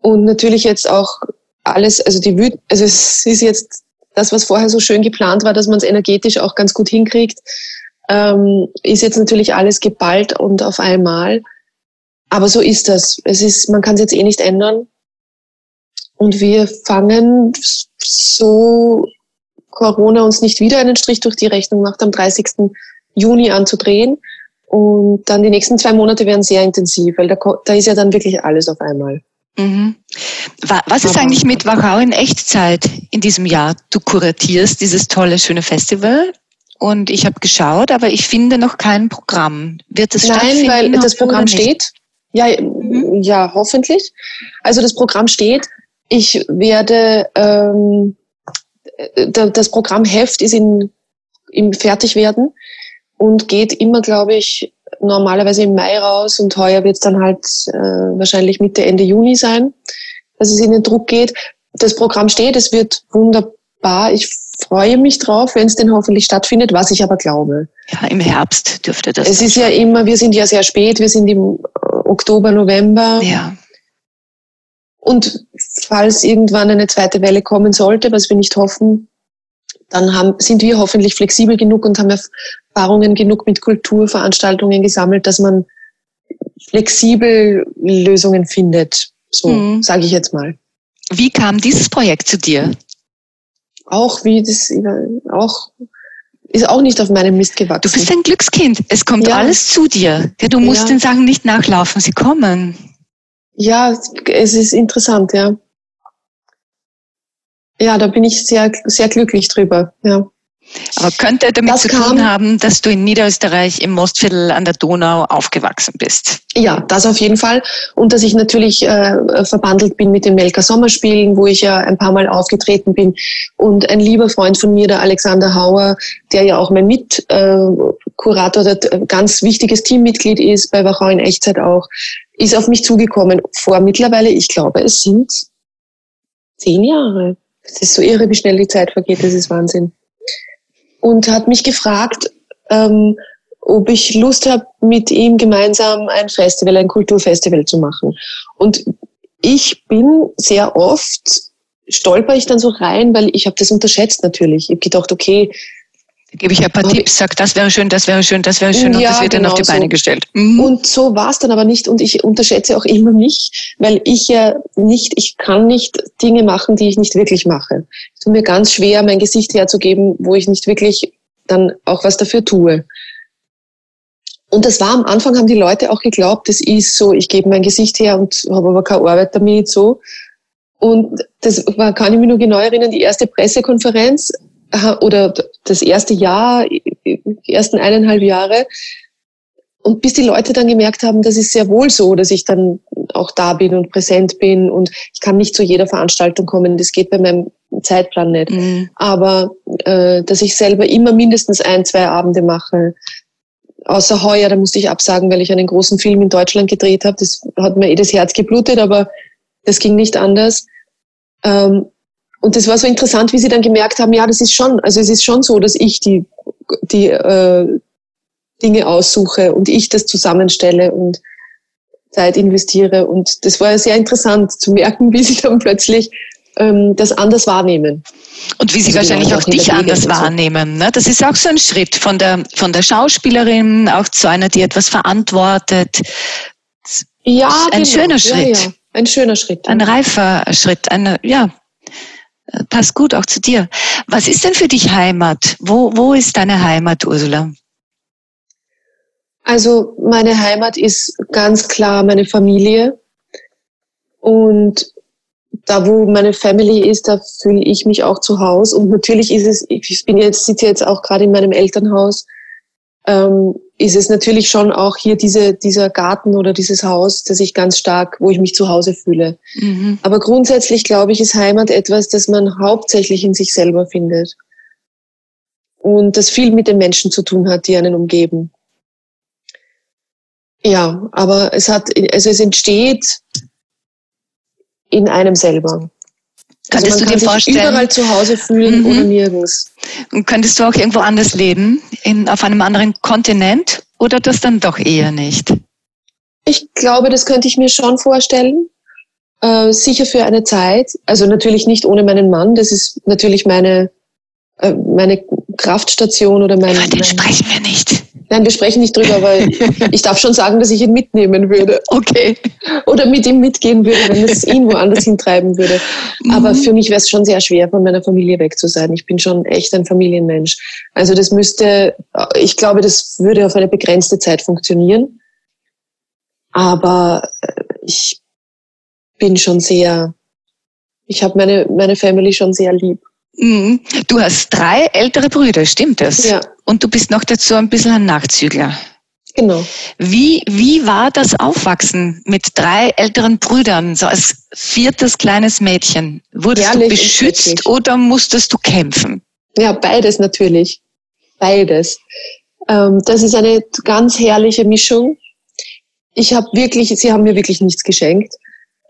Und natürlich jetzt auch alles, also die Wüt also es ist jetzt das, was vorher so schön geplant war, dass man es energetisch auch ganz gut hinkriegt, ähm, ist jetzt natürlich alles geballt und auf einmal. Aber so ist das. Es ist, man kann es jetzt eh nicht ändern. Und wir fangen, so Corona uns nicht wieder einen Strich durch die Rechnung macht, am 30. Juni an zu drehen. Und dann die nächsten zwei Monate werden sehr intensiv, weil da, da ist ja dann wirklich alles auf einmal.
Mhm. Was ist eigentlich mit Wachau in Echtzeit in diesem Jahr? Du kuratierst dieses tolle, schöne Festival und ich habe geschaut, aber ich finde noch kein Programm. Wird es
Nein, weil das Programm steht. Ja, mhm. ja, hoffentlich. Also das Programm steht. Ich werde ähm, das Programmheft ist in, im Fertigwerden und geht immer, glaube ich, normalerweise im Mai raus und heuer wird es dann halt äh, wahrscheinlich Mitte, Ende Juni sein, dass es in den Druck geht. Das Programm steht, es wird wunderbar. Ich freue mich drauf, wenn es denn hoffentlich stattfindet, was ich aber glaube.
Ja, im Herbst dürfte das.
Es ist ja immer, wir sind ja sehr spät, wir sind im Oktober, November.
Ja.
Und falls irgendwann eine zweite Welle kommen sollte, was wir nicht hoffen, dann haben, sind wir hoffentlich flexibel genug und haben Erfahrungen genug mit Kulturveranstaltungen gesammelt, dass man flexibel Lösungen findet. So mhm. sage ich jetzt mal.
Wie kam dieses Projekt zu dir?
Auch wie das auch ist auch nicht auf meinem Mist gewachsen.
Du bist ein Glückskind. Es kommt ja. alles zu dir. Du musst ja. den Sachen nicht nachlaufen, sie kommen.
Ja, es ist interessant, ja. Ja, da bin ich sehr, sehr glücklich drüber, ja.
Aber könnte damit das zu tun haben, dass du in Niederösterreich im Mostviertel an der Donau aufgewachsen bist?
Ja, das auf jeden Fall. Und dass ich natürlich äh, verbandelt bin mit den Melker Sommerspielen, wo ich ja ein paar Mal aufgetreten bin. Und ein lieber Freund von mir, der Alexander Hauer, der ja auch mein Mitkurator, äh, der ganz wichtiges Teammitglied ist, bei Wachau in Echtzeit auch, ist auf mich zugekommen. Vor mittlerweile, ich glaube, es sind zehn Jahre. Es ist so irre, wie schnell die Zeit vergeht, das ist Wahnsinn und hat mich gefragt, ähm, ob ich Lust habe, mit ihm gemeinsam ein Festival, ein Kulturfestival zu machen. Und ich bin sehr oft, stolper ich dann so rein, weil ich habe das unterschätzt natürlich. Ich habe gedacht, okay,
gebe ich ein paar Tipps, sag, das wäre schön, das wäre schön, das wäre schön und das wird genau dann auf die Beine so. gestellt.
Mhm. Und so war es dann aber nicht und ich unterschätze auch immer mich, weil ich ja nicht, ich kann nicht Dinge machen, die ich nicht wirklich mache. Es tut mir ganz schwer, mein Gesicht herzugeben, wo ich nicht wirklich dann auch was dafür tue. Und das war am Anfang, haben die Leute auch geglaubt, das ist so, ich gebe mein Gesicht her und habe aber keine Arbeit damit, so. Und das war, kann ich mich nur genau erinnern, die erste Pressekonferenz oder das erste Jahr, die ersten eineinhalb Jahre. Und bis die Leute dann gemerkt haben, das ist sehr wohl so, dass ich dann auch da bin und präsent bin und ich kann nicht zu jeder Veranstaltung kommen. Das geht bei meinem Zeitplan nicht. Mhm. Aber äh, dass ich selber immer mindestens ein, zwei Abende mache. Außer heuer, da musste ich absagen, weil ich einen großen Film in Deutschland gedreht habe. Das hat mir eh das Herz geblutet, aber das ging nicht anders. Ähm, und das war so interessant, wie sie dann gemerkt haben, ja, das ist schon, also es ist schon so, dass ich die, die äh, Dinge aussuche und ich das zusammenstelle und Zeit investiere. Und das war sehr interessant zu merken, wie sie dann plötzlich ähm, das anders wahrnehmen.
Und wie sie also wahrscheinlich auch dich anders so. wahrnehmen. Ne? Das ist auch so ein Schritt von der, von der Schauspielerin auch zu einer, die etwas verantwortet.
Ja,
ein genau. schöner Schritt. Ja, ja.
Ein schöner Schritt.
Ein reifer Schritt. Eine, ja, passt gut auch zu dir. Was ist denn für dich Heimat? Wo, wo ist deine Heimat, Ursula?
Also meine Heimat ist ganz klar meine Familie. Und da, wo meine Family ist, da fühle ich mich auch zu Hause. Und natürlich ist es, ich bin jetzt, sitze jetzt auch gerade in meinem Elternhaus, ähm, ist es natürlich schon auch hier diese, dieser Garten oder dieses Haus, das ich ganz stark, wo ich mich zu Hause fühle. Mhm. Aber grundsätzlich glaube ich, ist Heimat etwas, das man hauptsächlich in sich selber findet. Und das viel mit den Menschen zu tun hat, die einen umgeben. Ja, aber es hat, also es entsteht in einem selber.
Könntest also man du kann dir vorstellen,
überall zu Hause fühlen mhm. oder nirgends.
Und könntest du auch irgendwo anders leben, in, auf einem anderen Kontinent oder das dann doch eher nicht?
Ich glaube, das könnte ich mir schon vorstellen. Äh, sicher für eine Zeit. Also natürlich nicht ohne meinen Mann. Das ist natürlich meine, äh, meine Kraftstation oder mein.
Über den sprechen wir nicht.
Nein, wir sprechen nicht drüber, weil ich darf schon sagen, dass ich ihn mitnehmen würde.
Okay.
Oder mit ihm mitgehen würde, wenn es ihn woanders hintreiben würde. Aber mhm. für mich wäre es schon sehr schwer, von meiner Familie weg zu sein. Ich bin schon echt ein Familienmensch. Also das müsste, ich glaube, das würde auf eine begrenzte Zeit funktionieren. Aber äh, ich bin schon sehr, ich habe meine, meine Family schon sehr lieb.
Mhm. Du hast drei ältere Brüder, stimmt das?
Ja.
Und du bist noch dazu ein bisschen ein Nachzügler.
Genau.
Wie, wie war das Aufwachsen mit drei älteren Brüdern, so als viertes kleines Mädchen? Wurdest Ehrlich, du beschützt oder musstest du kämpfen?
Ja, beides natürlich. Beides. Ähm, das ist eine ganz herrliche Mischung. Ich habe wirklich, sie haben mir wirklich nichts geschenkt,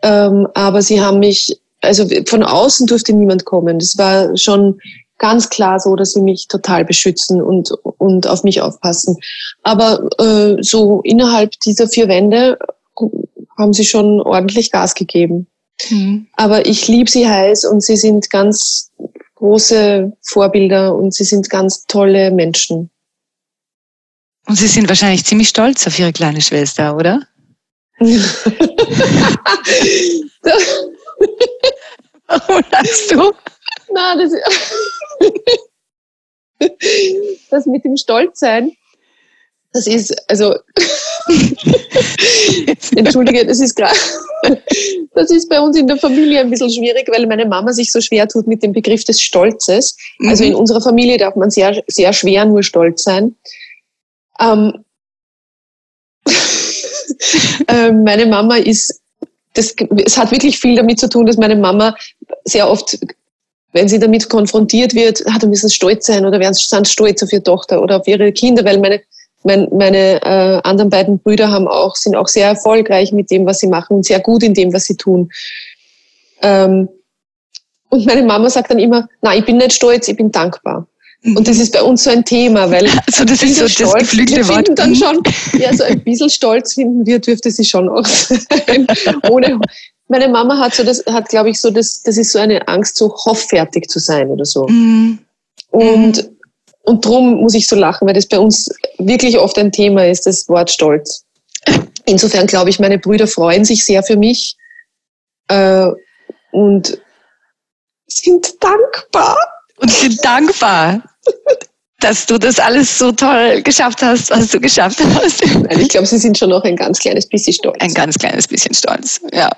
ähm, aber sie haben mich also von außen durfte niemand kommen. Das war schon ganz klar so, dass sie mich total beschützen und, und auf mich aufpassen. Aber äh, so innerhalb dieser vier Wände haben sie schon ordentlich Gas gegeben. Mhm. Aber ich liebe sie heiß und sie sind ganz große Vorbilder und sie sind ganz tolle Menschen.
Und Sie sind wahrscheinlich ziemlich stolz auf Ihre kleine Schwester, oder? Warum lachst du?
Na, das, das mit dem Stolzsein, das ist, also, entschuldige, das ist gerade, das ist bei uns in der Familie ein bisschen schwierig, weil meine Mama sich so schwer tut mit dem Begriff des Stolzes. Mhm. Also in unserer Familie darf man sehr, sehr schwer nur stolz sein. Ähm, äh, meine Mama ist das, es hat wirklich viel damit zu tun, dass meine Mama sehr oft, wenn sie damit konfrontiert wird, hat ein bisschen stolz sein oder werden sind stolz auf ihre Tochter oder auf ihre Kinder, weil meine mein, meine äh, anderen beiden Brüder haben auch, sind auch sehr erfolgreich mit dem, was sie machen und sehr gut in dem, was sie tun. Ähm, und meine Mama sagt dann immer, na, ich bin nicht stolz, ich bin dankbar. Und das ist bei uns so ein Thema, weil
also das ist so stolz, das geflügelte Wort.
dann schon, ja, so ein bisschen stolz finden wir, dürfte sie schon auch sein. Ohne, meine Mama hat so das, hat glaube ich so das, das ist so eine Angst, so hofffertig zu sein oder so. Mhm. Und, und drum muss ich so lachen, weil das bei uns wirklich oft ein Thema ist, das Wort Stolz. Insofern glaube ich, meine Brüder freuen sich sehr für mich äh, und sind dankbar
und sind dankbar, dass du das alles so toll geschafft hast, was du geschafft hast.
Ich glaube, sie sind schon noch ein ganz kleines bisschen stolz.
Ein ganz kleines bisschen stolz, ja.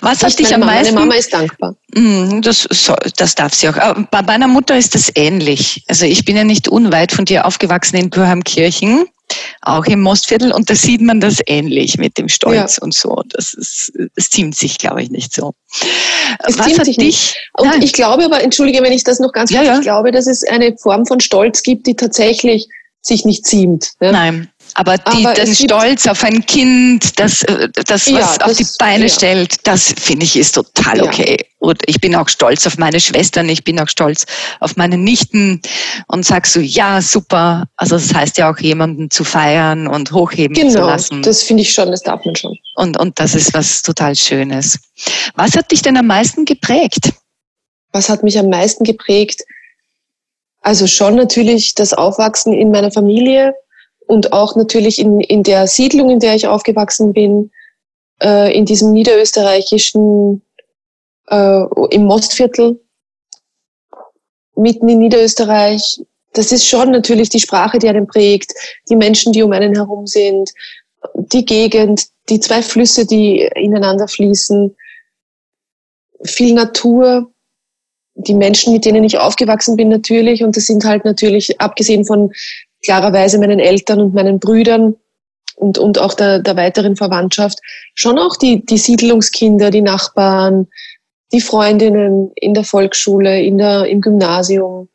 Was hat dich am
Mama,
meisten...
Meine Mama ist dankbar.
Mm, das, das darf sie auch. Bei meiner Mutter ist das ähnlich. Also ich bin ja nicht unweit von dir aufgewachsen in Kurheimkirchen auch im Mostviertel und da sieht man das ähnlich mit dem Stolz ja. und so. Das ist, es ziemt sich, glaube ich, nicht so.
Es Was hat dich? Nicht. Und Nein. ich glaube aber, entschuldige, wenn ich das noch ganz kurz, ja, ja. ich glaube, dass es eine Form von Stolz gibt, die tatsächlich sich nicht ziemt.
Ne? Nein. Aber, die, Aber den Stolz auf ein Kind, das, äh, das was ja, auf die Beine ja. stellt, das finde ich ist total okay. Ja. Und ich bin auch stolz auf meine Schwestern, ich bin auch stolz auf meine Nichten und sag so, ja, super. Also das heißt ja auch, jemanden zu feiern und hochheben
genau,
zu lassen.
Genau, das finde ich schon, das darf man schon.
Und, und das ist was total Schönes. Was hat dich denn am meisten geprägt?
Was hat mich am meisten geprägt? Also schon natürlich das Aufwachsen in meiner Familie, und auch natürlich in, in der Siedlung, in der ich aufgewachsen bin, äh, in diesem niederösterreichischen, äh, im Mostviertel, mitten in Niederösterreich. Das ist schon natürlich die Sprache, die einen prägt, die Menschen, die um einen herum sind, die Gegend, die zwei Flüsse, die ineinander fließen. viel Natur, die Menschen, mit denen ich aufgewachsen bin natürlich. Und das sind halt natürlich, abgesehen von klarerweise meinen Eltern und meinen Brüdern und, und auch der, der weiteren Verwandtschaft, schon auch die, die Siedlungskinder, die Nachbarn, die Freundinnen in der Volksschule, in der, im Gymnasium.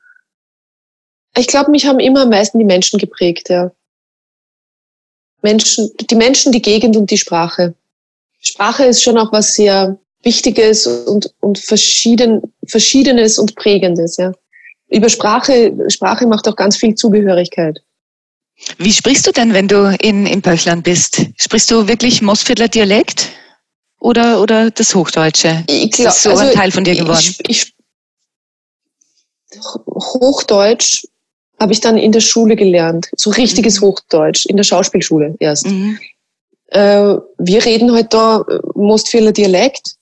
Ich glaube, mich haben immer am meisten die Menschen geprägt, ja. Menschen, die Menschen, die Gegend und die Sprache. Sprache ist schon auch was sehr Wichtiges und, und verschieden, Verschiedenes und Prägendes, ja. Über Sprache, Sprache macht auch ganz viel Zugehörigkeit.
Wie sprichst du denn, wenn du in, in Pöchland bist? Sprichst du wirklich Mosviertler Dialekt oder, oder das Hochdeutsche? Ich glaub, ist das so also ein Teil von dir geworden? Ich, ich,
Hochdeutsch habe ich dann in der Schule gelernt. So richtiges mhm. Hochdeutsch, in der Schauspielschule erst. Mhm. Äh, wir reden heute halt da Mostviertler Dialekt.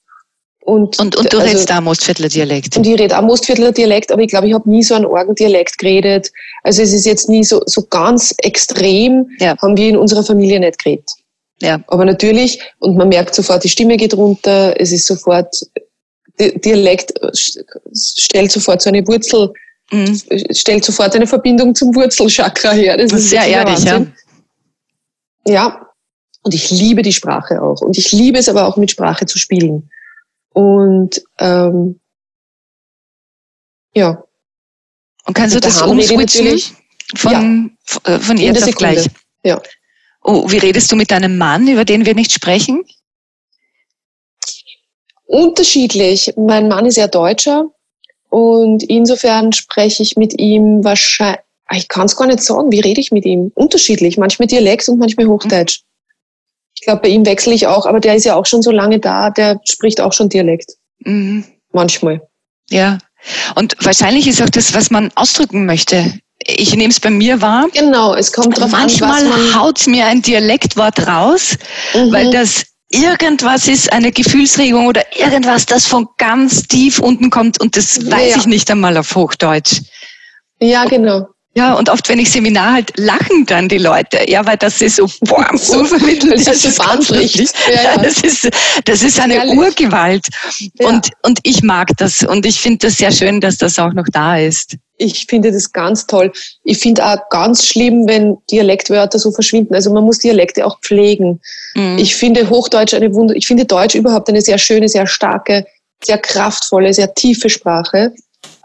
Und, und, und du also, redest auch Mostviertler Dialekt.
Und ich rede auch Mostviertler Dialekt, aber ich glaube, ich habe nie so einen Orgendialekt geredet. Also es ist jetzt nie so, so ganz extrem, ja. haben wir in unserer Familie nicht geredet. Ja. Aber natürlich, und man merkt sofort, die Stimme geht runter, es ist sofort, Dialekt stellt sofort so eine Wurzel, mhm. stellt sofort eine Verbindung zum Wurzelchakra her.
Das, das ist sehr ehrlich, ja.
Ja. Und ich liebe die Sprache auch. Und ich liebe es aber auch mit Sprache zu spielen. Und ähm, ja.
Und kannst du das umswitchen von, ja. Äh, von jetzt auf gleich?
Ja.
Oh, wie redest du mit deinem Mann, über den wir nicht sprechen?
Unterschiedlich. Mein Mann ist ja Deutscher und insofern spreche ich mit ihm wahrscheinlich, ich kann es gar nicht sagen, wie rede ich mit ihm? Unterschiedlich, manchmal Dialekt und manchmal Hochdeutsch. Ich glaube, bei ihm wechsle ich auch, aber der ist ja auch schon so lange da, der spricht auch schon Dialekt. Mhm. Manchmal.
Ja. Und wahrscheinlich ist auch das, was man ausdrücken möchte. Ich nehme es bei mir wahr.
Genau, es kommt drauf
Manchmal
an.
Manchmal haut mir ein Dialektwort raus, mhm. weil das irgendwas ist, eine Gefühlsregung oder irgendwas, das von ganz tief unten kommt und das weiß ja. ich nicht einmal auf Hochdeutsch.
Ja, genau.
Ja, und oft, wenn ich Seminar halt, lachen dann die Leute, ja, weil das ist so, boah, so vermittelt, das, ist wahnsinnig. Ja, ja. Das ist, das ist eine Ehrlich? Urgewalt. Ja. Und, und ich mag das und ich finde das sehr schön, dass das auch noch da ist.
Ich finde das ganz toll. Ich finde auch ganz schlimm, wenn Dialektwörter so verschwinden. Also man muss Dialekte auch pflegen. Mhm. Ich finde Hochdeutsch eine Wunder, ich finde Deutsch überhaupt eine sehr schöne, sehr starke, sehr kraftvolle, sehr tiefe Sprache.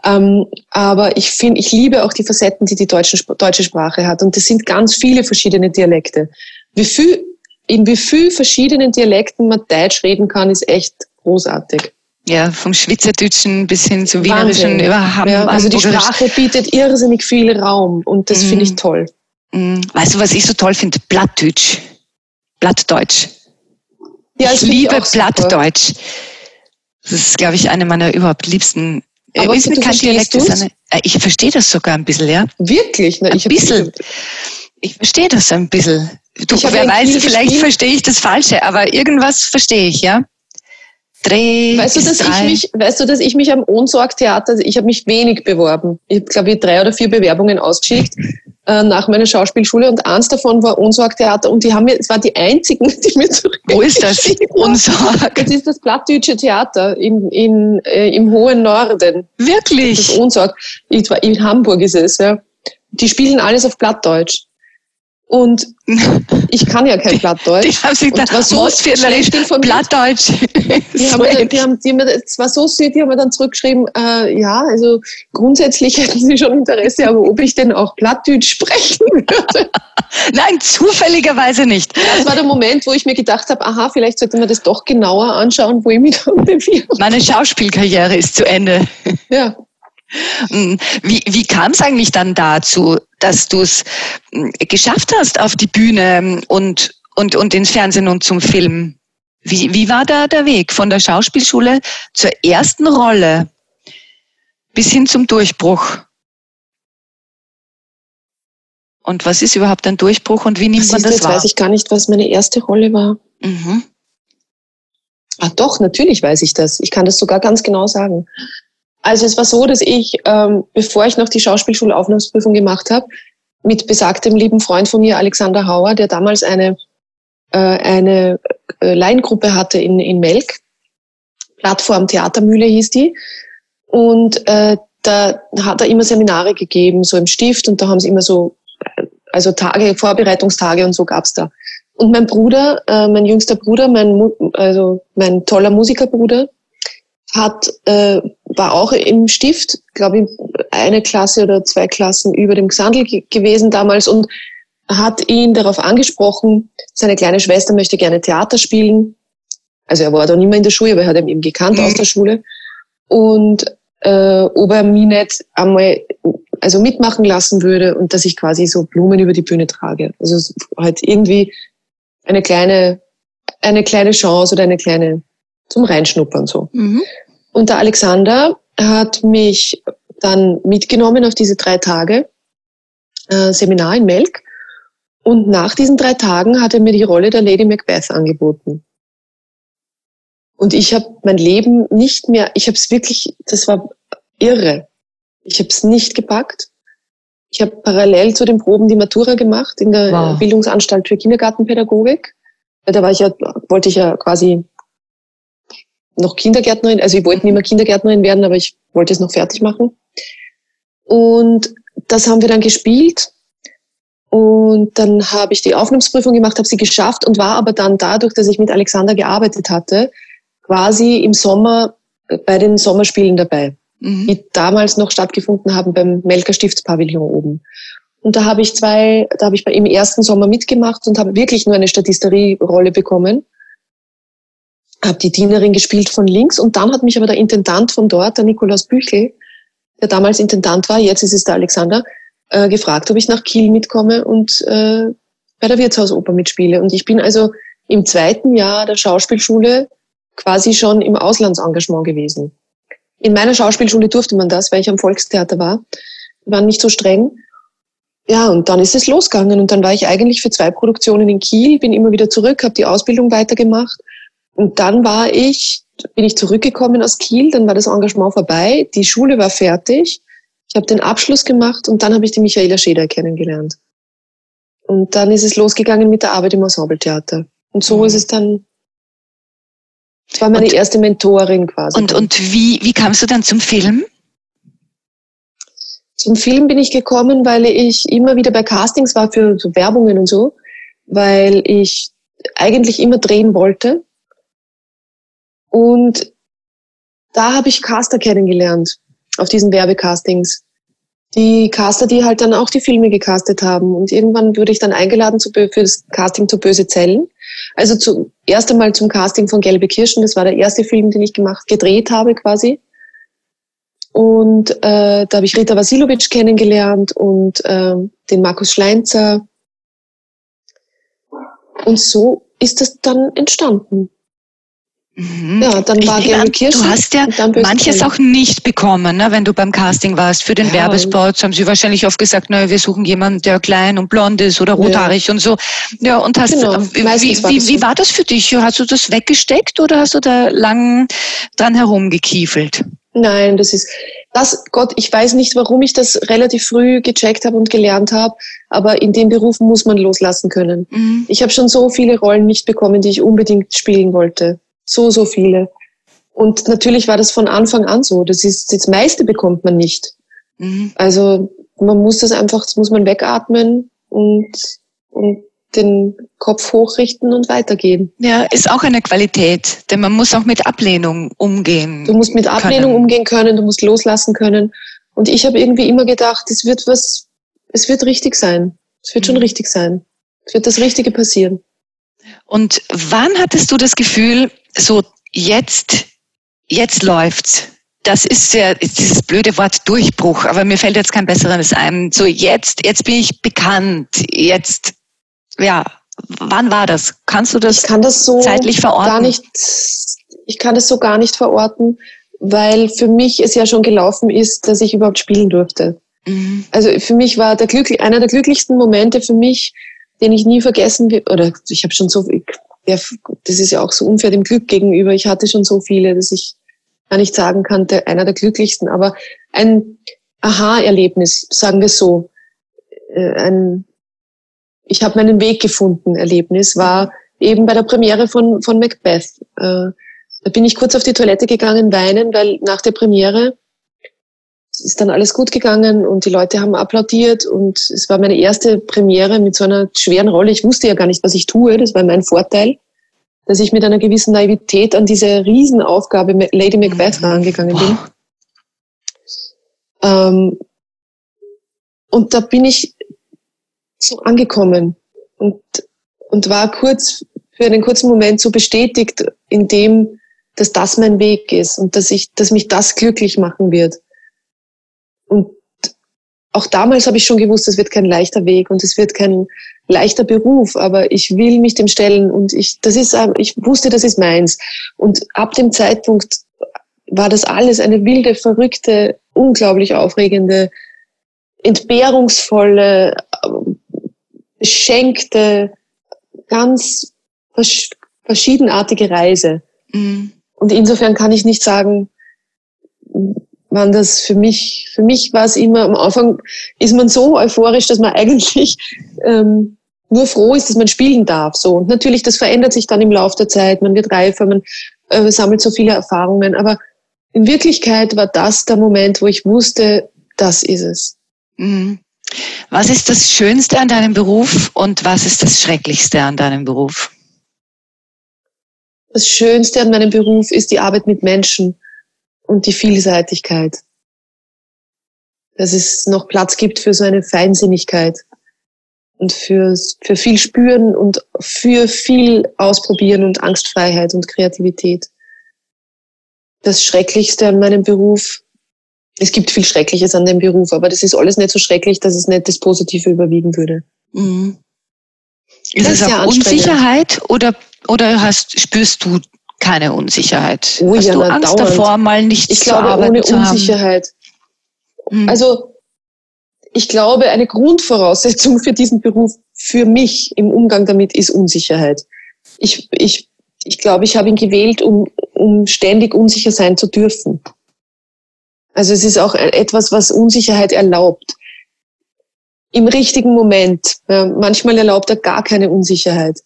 Ähm, aber ich finde, ich liebe auch die Facetten, die die deutsche, deutsche Sprache hat. Und das sind ganz viele verschiedene Dialekte. Wie viel, in wie viel verschiedenen Dialekten man Deutsch reden kann, ist echt großartig.
Ja, vom Schweizerdeutschen bis hin zum Wienerischen
über Ham ja, Also die Sprache bietet irrsinnig viel Raum und das mm. finde ich toll.
Mm. Weißt du, was ich so toll finde? Blattdeutsch. Blattdeutsch. Ja, ich liebe Blattdeutsch. Das ist, glaube ich, eine meiner überhaupt liebsten aber ist kein Dialekt, eine, ich verstehe das sogar ein bisschen, ja.
Wirklich?
Na, ich ein bisschen. Ich verstehe das ein bisschen. Du, wer weiß, vielleicht verstehe ich das Falsche, aber irgendwas verstehe ich, ja.
Dreh weißt, du, dass ich mich, weißt du, dass ich mich am Ohnsorg-Theater, ich habe mich wenig beworben. Ich habe, glaube ich, drei oder vier Bewerbungen ausgeschickt äh, nach meiner Schauspielschule und eins davon war Ohnsorg-Theater und die haben mir, es waren die einzigen, die mir zurück.
Wo ist das?
Ohnsorg? Das ist das Plattdeutsche Theater in, in, äh, im hohen Norden.
Wirklich?
Das Ohnsorg. Ich, in Hamburg ist es, ja. Die spielen alles auf Plattdeutsch. Und ich kann ja kein Plattdeutsch.
Die haben sich da so Plattdeutsch.
Die haben, mir, die haben, die haben, war so süß, die haben mir dann zurückgeschrieben, äh, ja, also grundsätzlich hätten sie schon Interesse, aber ob ich denn auch Plattdeutsch sprechen würde.
Nein, zufälligerweise nicht.
Das war der Moment, wo ich mir gedacht habe, aha, vielleicht sollte man das doch genauer anschauen, wo ich mich dann
bewirbe. Meine Schauspielkarriere ist zu Ende.
Ja.
Hm, wie, wie kam es eigentlich dann dazu, dass du es hm, geschafft hast auf die Bühne und, und, und ins Fernsehen und zum Film? Wie, wie war da der Weg von der Schauspielschule zur ersten Rolle bis hin zum Durchbruch? Und was ist überhaupt ein Durchbruch und wie nimmt man das
jetzt wahr? weiß ich gar nicht, was meine erste Rolle war. Mhm. Ah, doch, natürlich weiß ich das. Ich kann das sogar ganz genau sagen. Also es war so, dass ich, ähm, bevor ich noch die Schauspielschulaufnahmsprüfung gemacht habe, mit besagtem lieben Freund von mir, Alexander Hauer, der damals eine, äh, eine äh, Laiengruppe hatte in, in Melk, Plattform Theatermühle hieß die. Und äh, da hat er immer Seminare gegeben, so im Stift, und da haben sie immer so, also Tage, Vorbereitungstage und so gab's da. Und mein Bruder, äh, mein jüngster Bruder, mein, also mein toller Musikerbruder, hat, äh, war auch im Stift, glaube ich, eine Klasse oder zwei Klassen über dem Gesandel gewesen damals und hat ihn darauf angesprochen, seine kleine Schwester möchte gerne Theater spielen. Also er war da nicht mehr in der Schule, aber er hat ihn eben gekannt mhm. aus der Schule. Und äh, ob er mich nicht einmal also mitmachen lassen würde und dass ich quasi so Blumen über die Bühne trage. Also halt irgendwie eine kleine, eine kleine Chance oder eine kleine zum Reinschnuppern so. Mhm. Und der Alexander hat mich dann mitgenommen auf diese drei Tage äh, Seminar in Melk. Und nach diesen drei Tagen hat er mir die Rolle der Lady Macbeth angeboten. Und ich habe mein Leben nicht mehr, ich habe es wirklich, das war irre. Ich habe es nicht gepackt. Ich habe parallel zu den Proben die Matura gemacht in der wow. Bildungsanstalt für Kindergartenpädagogik. Da war ich ja, wollte ich ja quasi noch Kindergärtnerin, also ich wollte nicht mehr Kindergärtnerin werden, aber ich wollte es noch fertig machen. Und das haben wir dann gespielt. Und dann habe ich die Aufnahmsprüfung gemacht, habe sie geschafft und war aber dann dadurch, dass ich mit Alexander gearbeitet hatte, quasi im Sommer bei den Sommerspielen dabei, mhm. die damals noch stattgefunden haben beim Melker Stiftspavillon oben. Und da habe ich zwei, da habe ich im ersten Sommer mitgemacht und habe wirklich nur eine Statisterie-Rolle bekommen habe die Dienerin gespielt von links und dann hat mich aber der Intendant von dort, der Nikolaus Büchel, der damals Intendant war, jetzt ist es der Alexander, äh, gefragt, ob ich nach Kiel mitkomme und äh, bei der Wirtshausoper mitspiele. Und ich bin also im zweiten Jahr der Schauspielschule quasi schon im Auslandsengagement gewesen. In meiner Schauspielschule durfte man das, weil ich am Volkstheater war. Die waren nicht so streng. Ja, und dann ist es losgegangen und dann war ich eigentlich für zwei Produktionen in Kiel, bin immer wieder zurück, habe die Ausbildung weitergemacht und dann war ich, bin ich zurückgekommen aus Kiel, dann war das Engagement vorbei, die Schule war fertig, ich habe den Abschluss gemacht und dann habe ich die Michaela Scheder kennengelernt. Und dann ist es losgegangen mit der Arbeit im Ensembletheater. Und so mhm. ist es dann, das war meine und, erste Mentorin quasi.
Und, und wie, wie kamst du dann zum Film?
Zum Film bin ich gekommen, weil ich immer wieder bei Castings war für so Werbungen und so, weil ich eigentlich immer drehen wollte und da habe ich Caster kennengelernt, auf diesen Werbecastings. Die Caster, die halt dann auch die Filme gecastet haben. Und irgendwann wurde ich dann eingeladen zu, für das Casting zu Böse Zellen. Also zum erst einmal zum Casting von Gelbe Kirschen. Das war der erste Film, den ich gemacht, gedreht habe quasi. Und äh, da habe ich Rita Vasilovic kennengelernt und äh, den Markus Schleinzer. Und so ist das dann entstanden.
Mhm. Ja, dann war Gary Kirschen. Du hast ja manches auch nicht bekommen, ne, wenn du beim Casting warst. Für den ja. Werbespot haben sie wahrscheinlich oft gesagt, naja, wir suchen jemanden, der klein und blond ist oder rothaarig ja. und so. Ja, und hast, genau. wie, wie, wie, wie war das für dich? Hast du das weggesteckt oder hast du da lang dran herumgekiefelt?
Nein, das ist, das, Gott, ich weiß nicht, warum ich das relativ früh gecheckt habe und gelernt habe, aber in dem Beruf muss man loslassen können. Mhm. Ich habe schon so viele Rollen nicht bekommen, die ich unbedingt spielen wollte. So, so viele. Und natürlich war das von Anfang an so. Das ist, das meiste bekommt man nicht. Mhm. Also, man muss das einfach, das muss man wegatmen und, und den Kopf hochrichten und weitergehen.
Ja, ist auch eine Qualität, denn man muss auch mit Ablehnung umgehen.
Du musst mit Ablehnung können. umgehen können, du musst loslassen können. Und ich habe irgendwie immer gedacht, es wird was, es wird richtig sein. Es wird mhm. schon richtig sein. Es wird das Richtige passieren.
Und wann hattest du das Gefühl, so jetzt, jetzt läuft's? Das ist ja dieses blöde Wort Durchbruch, aber mir fällt jetzt kein besseres ein. So jetzt, jetzt bin ich bekannt. Jetzt, ja, wann war das? Kannst du das,
ich kann das so
zeitlich verorten?
Gar nicht, ich kann das so gar nicht verorten, weil für mich es ja schon gelaufen ist, dass ich überhaupt spielen durfte. Mhm. Also für mich war der glücklich, einer der glücklichsten Momente für mich den ich nie vergessen will, oder ich habe schon so, ja, das ist ja auch so unfair dem Glück gegenüber. Ich hatte schon so viele, dass ich gar nicht sagen kann, der, einer der glücklichsten, aber ein Aha-Erlebnis, sagen wir so, äh, ein ich habe meinen Weg gefunden Erlebnis war eben bei der Premiere von, von Macbeth. Äh, Da bin ich kurz auf die Toilette gegangen, weinen, weil nach der Premiere ist dann alles gut gegangen und die Leute haben applaudiert und es war meine erste Premiere mit so einer schweren Rolle. Ich wusste ja gar nicht, was ich tue. Das war mein Vorteil, dass ich mit einer gewissen Naivität an diese Riesenaufgabe Lady Macbeth mhm. rangegangen bin. Ähm, und da bin ich so angekommen und, und war kurz für einen kurzen Moment so bestätigt in dem, dass das mein Weg ist und dass ich, dass mich das glücklich machen wird. Und auch damals habe ich schon gewusst, es wird kein leichter Weg und es wird kein leichter Beruf, aber ich will mich dem stellen und ich, das ist, ich wusste, das ist meins. Und ab dem Zeitpunkt war das alles eine wilde, verrückte, unglaublich aufregende, entbehrungsvolle, beschenkte, ganz verschiedenartige Reise. Mhm. Und insofern kann ich nicht sagen, waren das für mich, für mich war es immer, am Anfang ist man so euphorisch, dass man eigentlich ähm, nur froh ist, dass man spielen darf. So. Und natürlich, das verändert sich dann im Laufe der Zeit, man wird reifer, man äh, sammelt so viele Erfahrungen. Aber in Wirklichkeit war das der Moment, wo ich wusste, das ist es.
Mhm. Was ist das Schönste an deinem Beruf und was ist das Schrecklichste an deinem Beruf?
Das Schönste an meinem Beruf ist die Arbeit mit Menschen und die Vielseitigkeit. Dass es noch Platz gibt für so eine Feinsinnigkeit und für, für viel Spüren und für viel Ausprobieren und Angstfreiheit und Kreativität. Das Schrecklichste an meinem Beruf, es gibt viel Schreckliches an dem Beruf, aber das ist alles nicht so schrecklich, dass es nicht das Positive überwiegen würde. Mhm.
Ist das es auch Unsicherheit oder, oder hast, spürst du keine Unsicherheit?
Oh,
hast
ja,
du Angst
dauernd.
davor, mal nicht
ich glaube, ohne Unsicherheit. Hm. Also ich glaube, eine Grundvoraussetzung für diesen Beruf, für mich im Umgang damit, ist Unsicherheit. Ich, ich, ich glaube, ich habe ihn gewählt, um, um ständig unsicher sein zu dürfen. Also es ist auch etwas, was Unsicherheit erlaubt im richtigen Moment. manchmal erlaubt er gar keine Unsicherheit.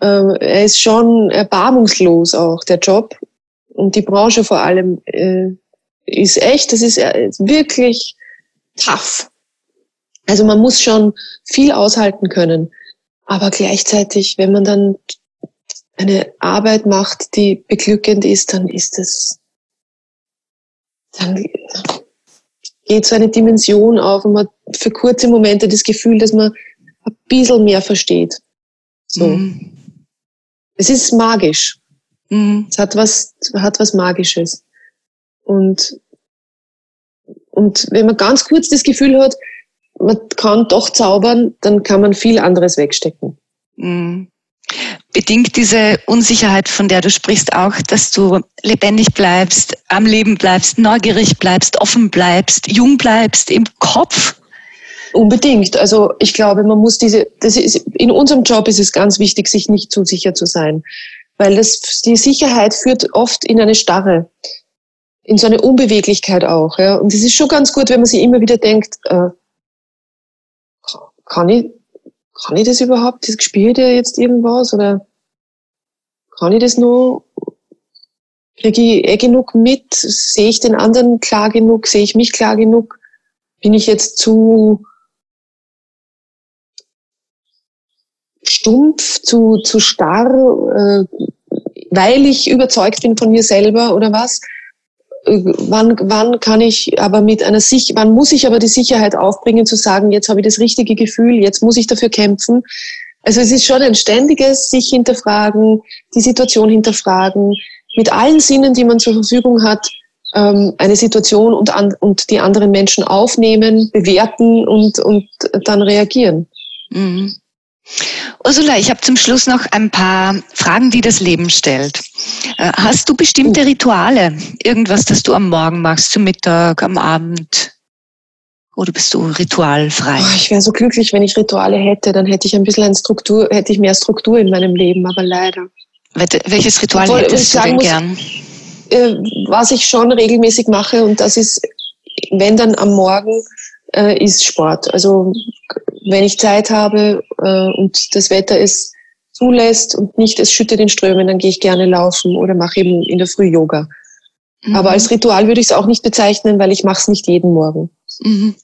Ähm, er ist schon erbarmungslos auch, der Job. Und die Branche vor allem äh, ist echt, das ist äh, wirklich tough. Also man muss schon viel aushalten können. Aber gleichzeitig, wenn man dann eine Arbeit macht, die beglückend ist, dann ist es, dann geht so eine Dimension auf und man hat für kurze Momente das Gefühl, dass man ein bisschen mehr versteht. So. Mhm. Es ist magisch. Mhm. Es hat was, hat was Magisches. Und, und wenn man ganz kurz das Gefühl hat, man kann doch zaubern, dann kann man viel anderes wegstecken. Mhm
bedingt diese Unsicherheit, von der du sprichst, auch, dass du lebendig bleibst, am Leben bleibst, neugierig bleibst, offen bleibst, jung bleibst im Kopf?
Unbedingt. Also ich glaube, man muss diese, das ist, in unserem Job ist es ganz wichtig, sich nicht zu sicher zu sein. Weil das, die Sicherheit führt oft in eine Starre, in so eine Unbeweglichkeit auch. Ja. Und es ist schon ganz gut, wenn man sich immer wieder denkt, äh, kann ich, kann ich das überhaupt? Spielt ja jetzt irgendwas? Oder kann ich das noch? Kriege ich eh genug mit? Sehe ich den anderen klar genug? Sehe ich mich klar genug? Bin ich jetzt zu stumpf, zu, zu starr, äh, weil ich überzeugt bin von mir selber oder was? wann, wann kann ich aber mit einer Sich wann muss ich aber die Sicherheit aufbringen zu sagen, jetzt habe ich das richtige Gefühl, jetzt muss ich dafür kämpfen. Also es ist schon ein ständiges sich hinterfragen, die Situation hinterfragen, mit allen Sinnen, die man zur Verfügung hat, ähm, eine Situation und, an, und die anderen Menschen aufnehmen, bewerten und, und dann reagieren. Mhm.
Ursula, ich habe zum Schluss noch ein paar Fragen, die das Leben stellt. Äh, hast du bestimmte Rituale? Irgendwas, das du am Morgen machst, zum Mittag, am Abend? Oder bist du ritualfrei?
Oh, ich wäre so glücklich, wenn ich Rituale hätte. Dann hätte ich ein bisschen Struktur, hätte ich mehr Struktur in meinem Leben, aber leider.
Welches Ritual Obwohl, hättest du denn muss, gern?
Äh, was ich schon regelmäßig mache, und das ist, wenn dann am Morgen, äh, ist Sport. Also wenn ich Zeit habe äh, und das Wetter ist zulässt und nicht es schüttet in Strömen, dann gehe ich gerne laufen oder mache eben in der Früh Yoga. Mhm. Aber als Ritual würde ich es auch nicht bezeichnen, weil ich mache es nicht jeden Morgen.
Mhm.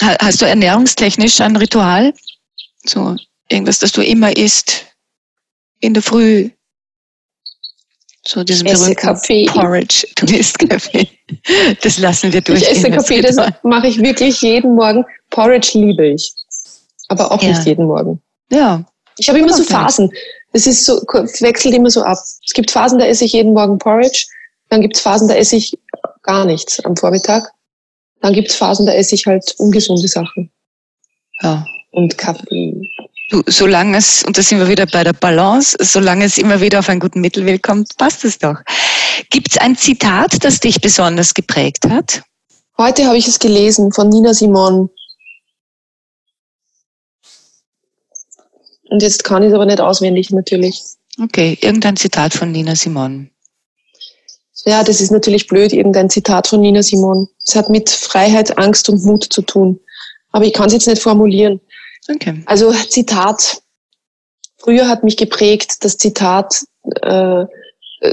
Hast du ernährungstechnisch ein Ritual? So irgendwas, das du immer isst in der Früh? So diesen
esse Kaffee.
Porridge. Du isst Kaffee. Das lassen wir durch.
Ich esse Kaffee, das mache ich wirklich jeden Morgen. Porridge liebe ich. Aber auch ja. nicht jeden Morgen.
Ja.
Ich habe immer so Phasen. Das ist so, wechselt immer so ab. Es gibt Phasen, da esse ich jeden Morgen Porridge. Dann gibt es Phasen, da esse ich gar nichts am Vormittag. Dann gibt es Phasen, da esse ich halt ungesunde Sachen.
Ja.
Und Kaffee.
Du, solange es, und da sind wir wieder bei der Balance, solange es immer wieder auf einen guten Mittelweg kommt, passt es doch. Gibt es ein Zitat, das dich besonders geprägt hat?
Heute habe ich es gelesen von Nina Simon. Und jetzt kann ich es aber nicht auswendig, natürlich.
Okay, irgendein Zitat von Nina Simon.
Ja, das ist natürlich blöd, irgendein Zitat von Nina Simon. Es hat mit Freiheit, Angst und Mut zu tun. Aber ich kann es jetzt nicht formulieren.
Okay.
Also Zitat. Früher hat mich geprägt das Zitat, äh,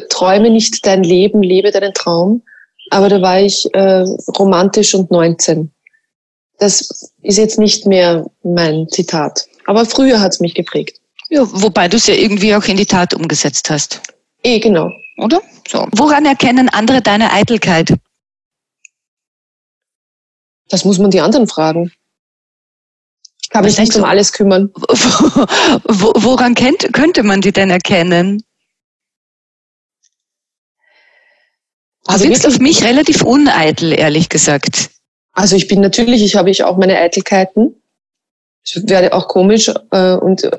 träume nicht dein Leben, lebe deinen Traum. Aber da war ich äh, romantisch und 19. Das ist jetzt nicht mehr mein Zitat. Aber früher hat es mich geprägt.
Ja, wobei du es ja irgendwie auch in die Tat umgesetzt hast.
Eh, genau.
Oder? So. Woran erkennen andere deine Eitelkeit?
Das muss man die anderen fragen. Ich kann mich nicht um alles kümmern.
Woran kennt, könnte man die denn erkennen? Du also wirkst auf mich relativ uneitel, ehrlich gesagt.
Also ich bin natürlich, ich habe ich auch meine Eitelkeiten. Es wäre auch komisch äh, und äh,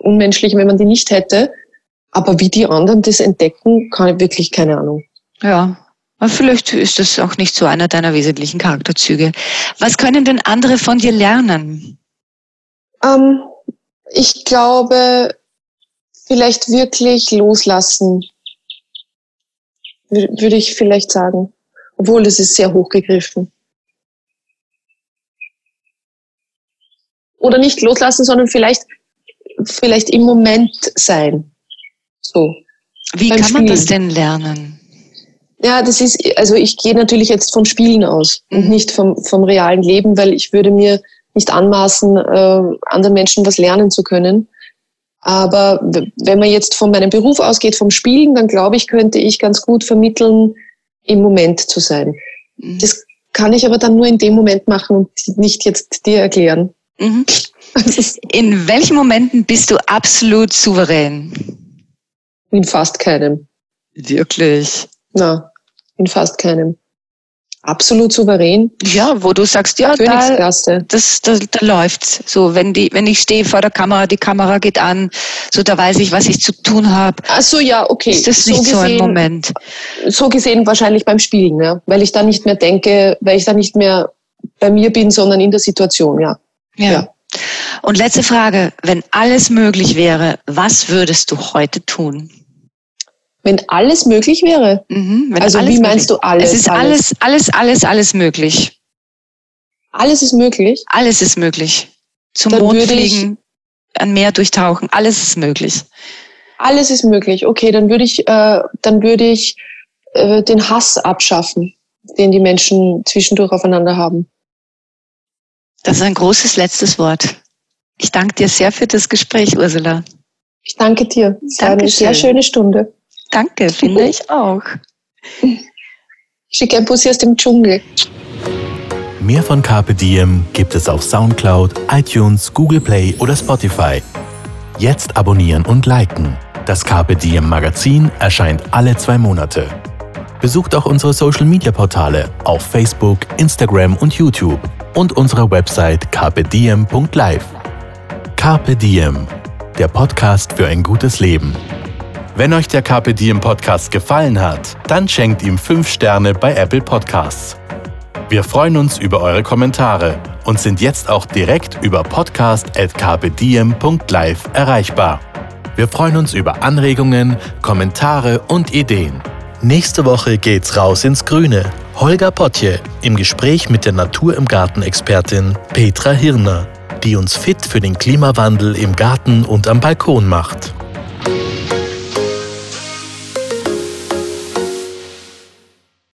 unmenschlich, wenn man die nicht hätte. Aber wie die anderen das entdecken, kann ich wirklich keine Ahnung.
Ja, vielleicht ist das auch nicht so einer deiner wesentlichen Charakterzüge. Was können denn andere von dir lernen?
Ähm, ich glaube, vielleicht wirklich loslassen, würde ich vielleicht sagen. Obwohl, das ist sehr hochgegriffen. Oder nicht loslassen, sondern vielleicht, vielleicht im Moment sein. So.
Wie kann Spielen. man das denn lernen?
Ja, das ist, also ich gehe natürlich jetzt vom Spielen aus mhm. und nicht vom, vom realen Leben, weil ich würde mir nicht anmaßen, äh, anderen Menschen was lernen zu können. Aber wenn man jetzt von meinem Beruf ausgeht, vom Spielen, dann glaube ich, könnte ich ganz gut vermitteln, im Moment zu sein. Mhm. Das kann ich aber dann nur in dem Moment machen und nicht jetzt dir erklären.
Mhm. In welchen Momenten bist du absolut souverän?
In fast keinem.
Wirklich?
Na, in fast keinem. Absolut souverän.
Ja, wo du sagst, ja, da, das, da, da läuft's. So, wenn die, wenn ich stehe vor der Kamera, die Kamera geht an, so da weiß ich, was ich zu tun habe.
Ach so, ja, okay.
Ist das nicht so, gesehen, so ein Moment?
So gesehen wahrscheinlich beim Spielen, ja, weil ich da nicht mehr denke, weil ich da nicht mehr bei mir bin, sondern in der Situation, ja.
Ja. ja. Und letzte Frage, wenn alles möglich wäre, was würdest du heute tun?
Wenn alles möglich wäre?
Mhm,
also wie meinst möglich. du alles?
Es ist alles, alles, alles, alles möglich.
Alles ist möglich?
Alles ist möglich. Zum Dann Mond fliegen, an Meer durchtauchen, alles ist möglich.
Alles ist möglich. Okay, dann würde ich, äh, dann würde ich äh, den Hass abschaffen, den die Menschen zwischendurch aufeinander haben.
Das ist ein großes letztes Wort. Ich danke dir sehr für das Gespräch, Ursula.
Ich danke dir. Es war eine sehr schöne Stunde.
Danke, finde ich auch.
Schicke ein Bussi aus dem Dschungel.
Mehr von Carpe Diem gibt es auf Soundcloud, iTunes, Google Play oder Spotify. Jetzt abonnieren und liken. Das Carpe Diem Magazin erscheint alle zwei Monate. Besucht auch unsere Social Media Portale auf Facebook, Instagram und YouTube und unsere Website carpediem.live. Carpe Diem, der Podcast für ein gutes Leben. Wenn euch der Carpe Diem Podcast gefallen hat, dann schenkt ihm 5 Sterne bei Apple Podcasts. Wir freuen uns über eure Kommentare und sind jetzt auch direkt über podcast.carpediem.live erreichbar. Wir freuen uns über Anregungen, Kommentare und Ideen. Nächste Woche geht's raus ins Grüne. Holger Potje im Gespräch mit der Natur im Garten-Expertin Petra Hirner, die uns fit für den Klimawandel im Garten und am Balkon macht.